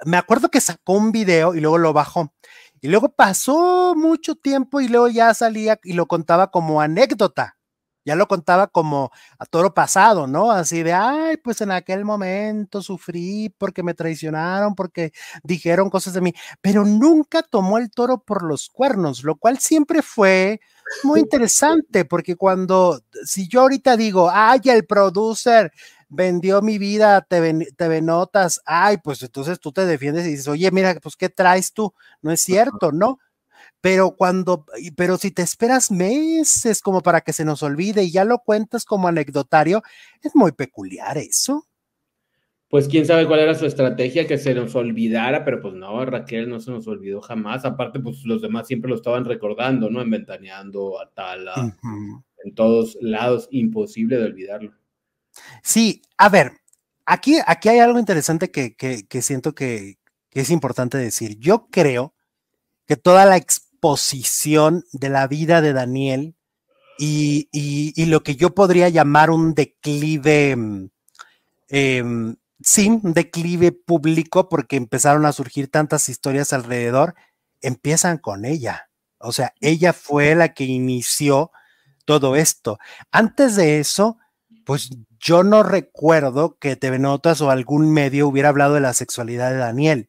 A: Me acuerdo que sacó un video y luego lo bajó y luego pasó mucho tiempo y luego ya salía y lo contaba como anécdota. Ya lo contaba como a toro pasado, ¿no? Así de, ay, pues en aquel momento sufrí porque me traicionaron, porque dijeron cosas de mí, pero nunca tomó el toro por los cuernos, lo cual siempre fue muy interesante, porque cuando, si yo ahorita digo, ay, el producer vendió mi vida a TV, Notas, ay, pues entonces tú te defiendes y dices, oye, mira, pues ¿qué traes tú? No es cierto, ¿no? Pero cuando, pero si te esperas meses como para que se nos olvide y ya lo cuentas como anecdotario, es muy peculiar eso.
C: Pues quién sabe cuál era su estrategia, que se nos olvidara, pero pues no, Raquel no se nos olvidó jamás. Aparte, pues los demás siempre lo estaban recordando, ¿no? Inventaneando, Atala, en todos lados, imposible de olvidarlo.
A: Sí, a ver, aquí, aquí hay algo interesante que, siento que, es importante decir. Yo creo que toda la exposición de la vida de Daniel y, lo que yo podría llamar un declive, mm, em, sí, un declive público, porque empezaron a surgir tantas historias alrededor, empiezan con ella. O sea, ella fue la que inició todo esto. Antes de eso, pues yo no recuerdo que TV Notas o algún medio hubiera hablado de la sexualidad de Daniel.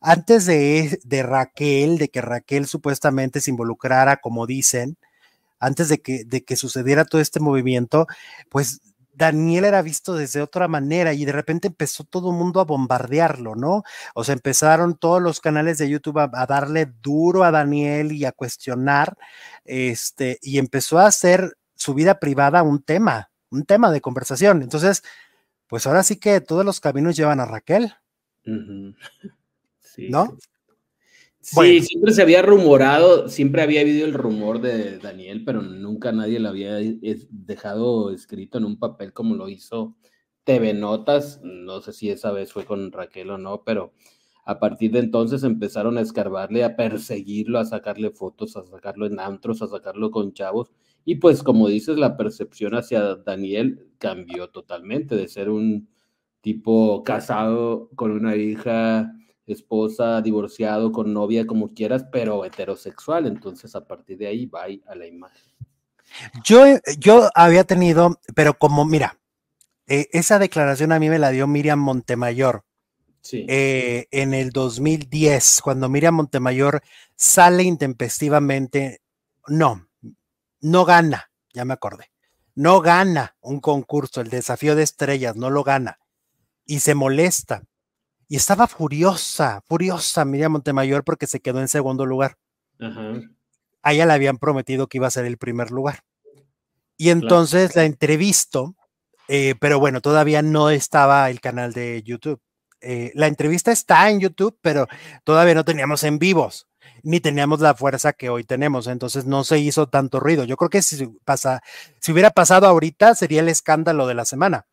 A: Antes de, de Raquel, de que Raquel supuestamente se involucrara, como dicen, antes de que, de que sucediera todo este movimiento, pues Daniel era visto desde otra manera y de repente empezó todo el mundo a bombardearlo, ¿no? O sea, empezaron todos los canales de YouTube a, a, darle duro a Daniel y a cuestionar, este, y empezó a hacer su vida privada un tema un tema de conversación. Entonces, pues ahora sí que todos los caminos llevan a Raquel. sí. ¿No?
C: Sí, siempre se había rumorado, siempre había habido el rumor de Daniel, pero nunca nadie lo había dejado escrito en un papel como lo hizo TV Notas. No sé si esa vez fue con Raquel o no, pero a partir de entonces empezaron a escarbarle, a perseguirlo, a sacarle fotos, a sacarlo en antros, a sacarlo con chavos. Y pues como dices, la percepción hacia Daniel cambió totalmente de ser un tipo casado con una hija, esposa, divorciado, con novia, como quieras, pero heterosexual. Entonces a partir de ahí va a la imagen.
A: Yo, yo había tenido, pero como, mira, eh, esa declaración a mí me la dio Miriam Montemayor. Sí. Eh, en el 2010, cuando Miriam Montemayor sale intempestivamente, no, no gana, ya me acordé, no gana un concurso, el desafío de estrellas, no lo gana y se molesta. Y estaba furiosa, furiosa Miriam Montemayor porque se quedó en segundo lugar. A ella le habían prometido que iba a ser el primer lugar. Y entonces la entrevisto, eh, pero bueno, todavía no estaba el canal de YouTube. Eh, la entrevista está en YouTube, pero todavía no teníamos en vivos. ni teníamos la fuerza que hoy tenemos, entonces no se hizo tanto ruido. Yo creo que si, pasa, si hubiera pasado ahorita sería el escándalo de la semana,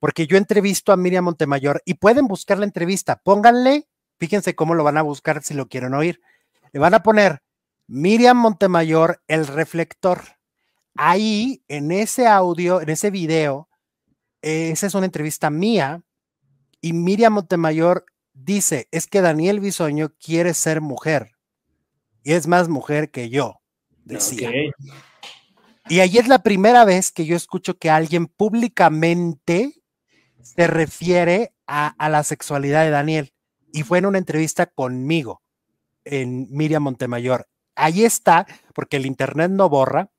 A: porque yo entrevisto a Miriam Montemayor y pueden buscar la entrevista, pónganle, fíjense cómo lo van a buscar si lo quieren oír. Le van a poner Miriam Montemayor, el reflector. Ahí, en ese audio, en ese video, esa es una entrevista mía y Miriam Montemayor dice, es que Daniel Bisoño quiere ser mujer y es más mujer que yo, decía. Y ahí es la primera vez que yo escucho que alguien públicamente se refiere a, a, la sexualidad de Daniel. Y fue en una entrevista conmigo, en Miriam Montemayor. Ahí está, porque el Internet no borra.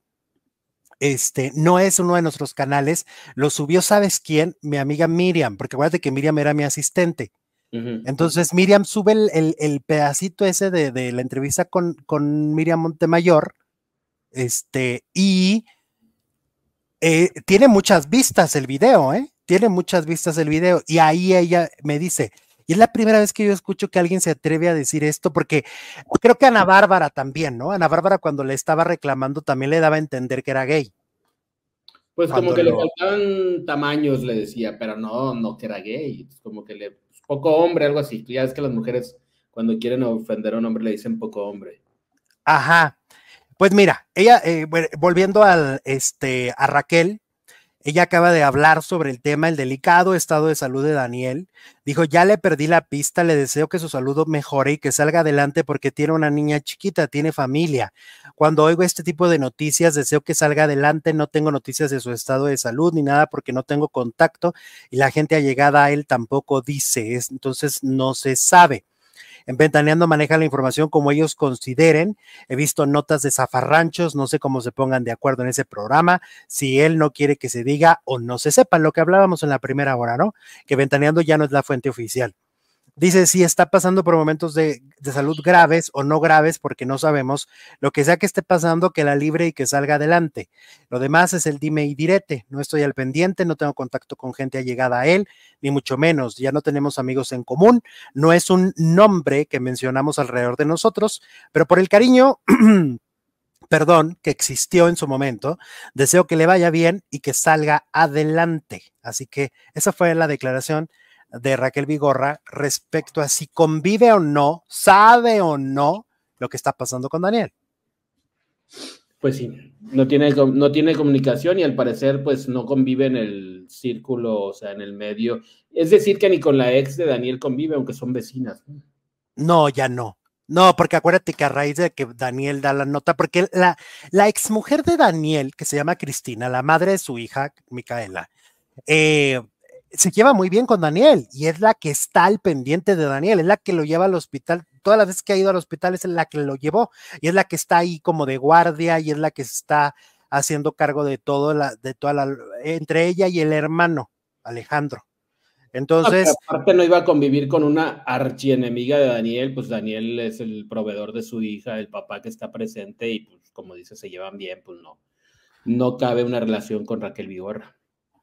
A: Este, no es uno de nuestros canales, lo subió, ¿sabes quién? Mi amiga Miriam, porque acuérdate que Miriam era mi asistente. Entonces Miriam sube el, pedacito ese de, la entrevista con, con, Miriam Montemayor, este, y eh, tiene muchas vistas el video, ¿eh? Tiene muchas vistas el video, y ahí ella me dice, y es la primera vez que yo escucho que alguien se atreve a decir esto, porque creo que Ana Bárbara también, ¿no? Ana Bárbara cuando le estaba reclamando también le daba a entender que era gay.
C: Pues como que le faltaban tamaños, le decía, pero no, no que era gay, como que le poco hombre, algo así. Ya es que las mujeres cuando quieren ofender a un hombre le dicen poco hombre.
A: Ajá. Pues mira, ella, eh, volviendo al, este, a Raquel, ella acaba de hablar sobre el tema, el delicado estado de salud de Daniel. Dijo, ya le perdí la pista, le deseo que su salud mejore y que salga adelante porque tiene una niña chiquita, tiene familia. Cuando oigo este tipo de noticias, deseo que salga adelante. No tengo noticias de su estado de salud ni nada porque no tengo contacto y la gente allegada a él tampoco dice, entonces no se sabe. En Ventaneando maneja la información como ellos consideren. He visto notas de zafarranchos, no sé cómo se pongan de acuerdo en ese programa, si él no quiere que se diga o no se sepa, lo que hablábamos en la primera hora, ¿no? Que Ventaneando ya no es la fuente oficial. Dice si está pasando por momentos de, salud graves o no graves, porque no sabemos lo que sea que esté pasando, que la libre y que salga adelante. Lo demás es el dime y direte. No estoy al pendiente, no tengo contacto con gente allegada a él, ni mucho menos. Ya no tenemos amigos en común. No es un nombre que mencionamos alrededor de nosotros, pero por el cariño. perdón, que existió en su momento. Deseo que le vaya bien y que salga adelante. Así que esa fue la declaración de Raquel Vigorra respecto a si convive o no, sabe o no lo que está pasando con Daniel.
C: Pues sí, no tiene, no tiene comunicación y al parecer pues no convive en el círculo, o sea, en el medio. Es decir, que ni con la ex de Daniel convive, aunque son vecinas.
A: No, ya no. No, porque acuérdate que a raíz de que Daniel da la nota, porque la, la exmujer de Daniel, que se llama Cristina, la madre de su hija, Micaela, eh, se lleva muy bien con Daniel y es la que está al pendiente de Daniel, es la que lo lleva al hospital. Todas las veces que ha ido al hospital es la que lo llevó y es la que está ahí como de guardia y es la que está haciendo cargo de todo, la, de toda la, entre ella y el hermano Alejandro. Entonces.
C: aparte no iba a convivir con una archienemiga de Daniel, pues Daniel es el proveedor de su hija, el papá que está presente y pues como dice, se llevan bien, pues no, no cabe una relación con Raquel Vigorra.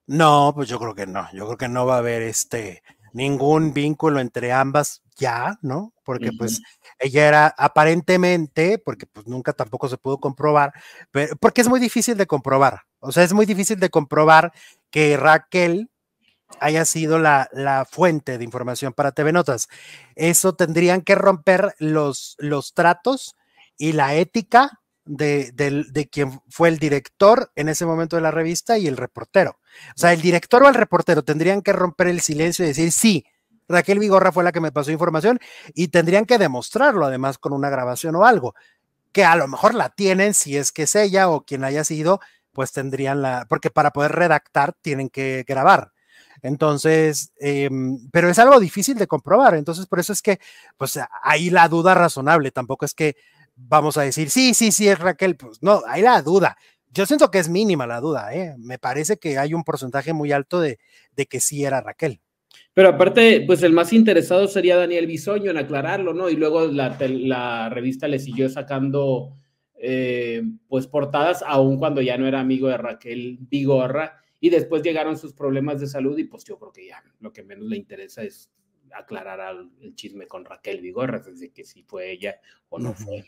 A: No, pues yo creo que no. Yo creo que no va a haber este ningún vínculo entre ambas ya, ¿no? Porque pues ella era aparentemente, porque pues nunca tampoco se pudo comprobar, pero, porque es muy difícil de comprobar. O sea, es muy difícil de comprobar que Raquel haya sido la, la fuente de información para TV Notas. Eso tendrían que romper los, los tratos y la ética de, de, quien fue el director en ese momento de la revista y el reportero. O sea, el director o el reportero tendrían que romper el silencio y decir, sí, Raquel Vigorra fue la que me pasó información y tendrían que demostrarlo además con una grabación o algo, que a lo mejor la tienen si es que es ella o quien haya sido, pues tendrían la, porque para poder redactar tienen que grabar. Entonces, em, pero es algo difícil de comprobar. Entonces, por eso es que, pues ahí la duda razonable, tampoco es que vamos a decir, sí, sí, sí, es Raquel, pues no, hay la duda. Yo siento que es mínima la duda, ¿eh? me parece que hay un porcentaje muy alto de, de que sí era Raquel.
C: Pero aparte, pues el más interesado sería Daniel Bisoño en aclararlo, ¿no? Y luego la, la revista le siguió sacando, eh, pues, portadas, aun cuando ya no era amigo de Raquel Vigorra, y después llegaron sus problemas de salud y pues yo creo que ya lo que menos le interesa es aclarara el chisme con Raquel Vigorra, desde que si fue ella o no fue.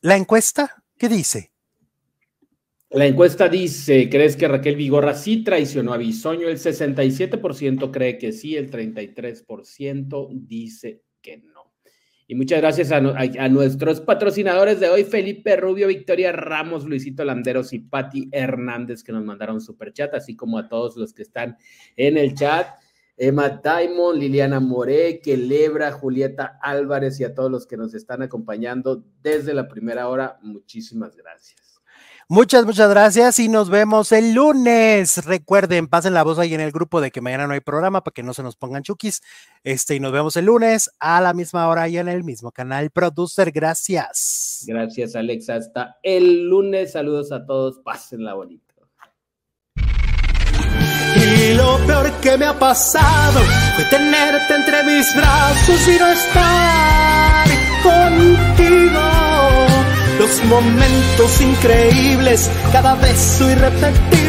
A: ¿La encuesta? ¿Qué dice?
C: La encuesta dice, ¿crees que Raquel Vigorra sí traicionó a Bisoño? El 67% cree que sí, el 33% dice que no. Y muchas gracias a, nuestros patrocinadores de hoy, Felipe Rubio, Victoria Ramos, Luisito Landeros y Patti Hernández, que nos mandaron super chat, así como a todos los que están en el chat. Emma Diamond, Liliana Moré, Quelebra, Julieta Álvarez y a todos los que nos están acompañando desde la primera hora, muchísimas gracias.
A: Muchas, muchas gracias y nos vemos el lunes. Recuerden, pasen la voz ahí en el grupo de que mañana no hay programa para que no se nos pongan chukis. Este, y nos vemos el lunes a la misma hora y en el mismo canal. Producer, gracias.
C: Gracias, Alex. Hasta el lunes. Saludos a todos. Pásenla bonito.
B: Y lo peor que me ha pasado fue tenerte entre mis brazos y no estar contigo los momentos increíbles, cada beso irrepetible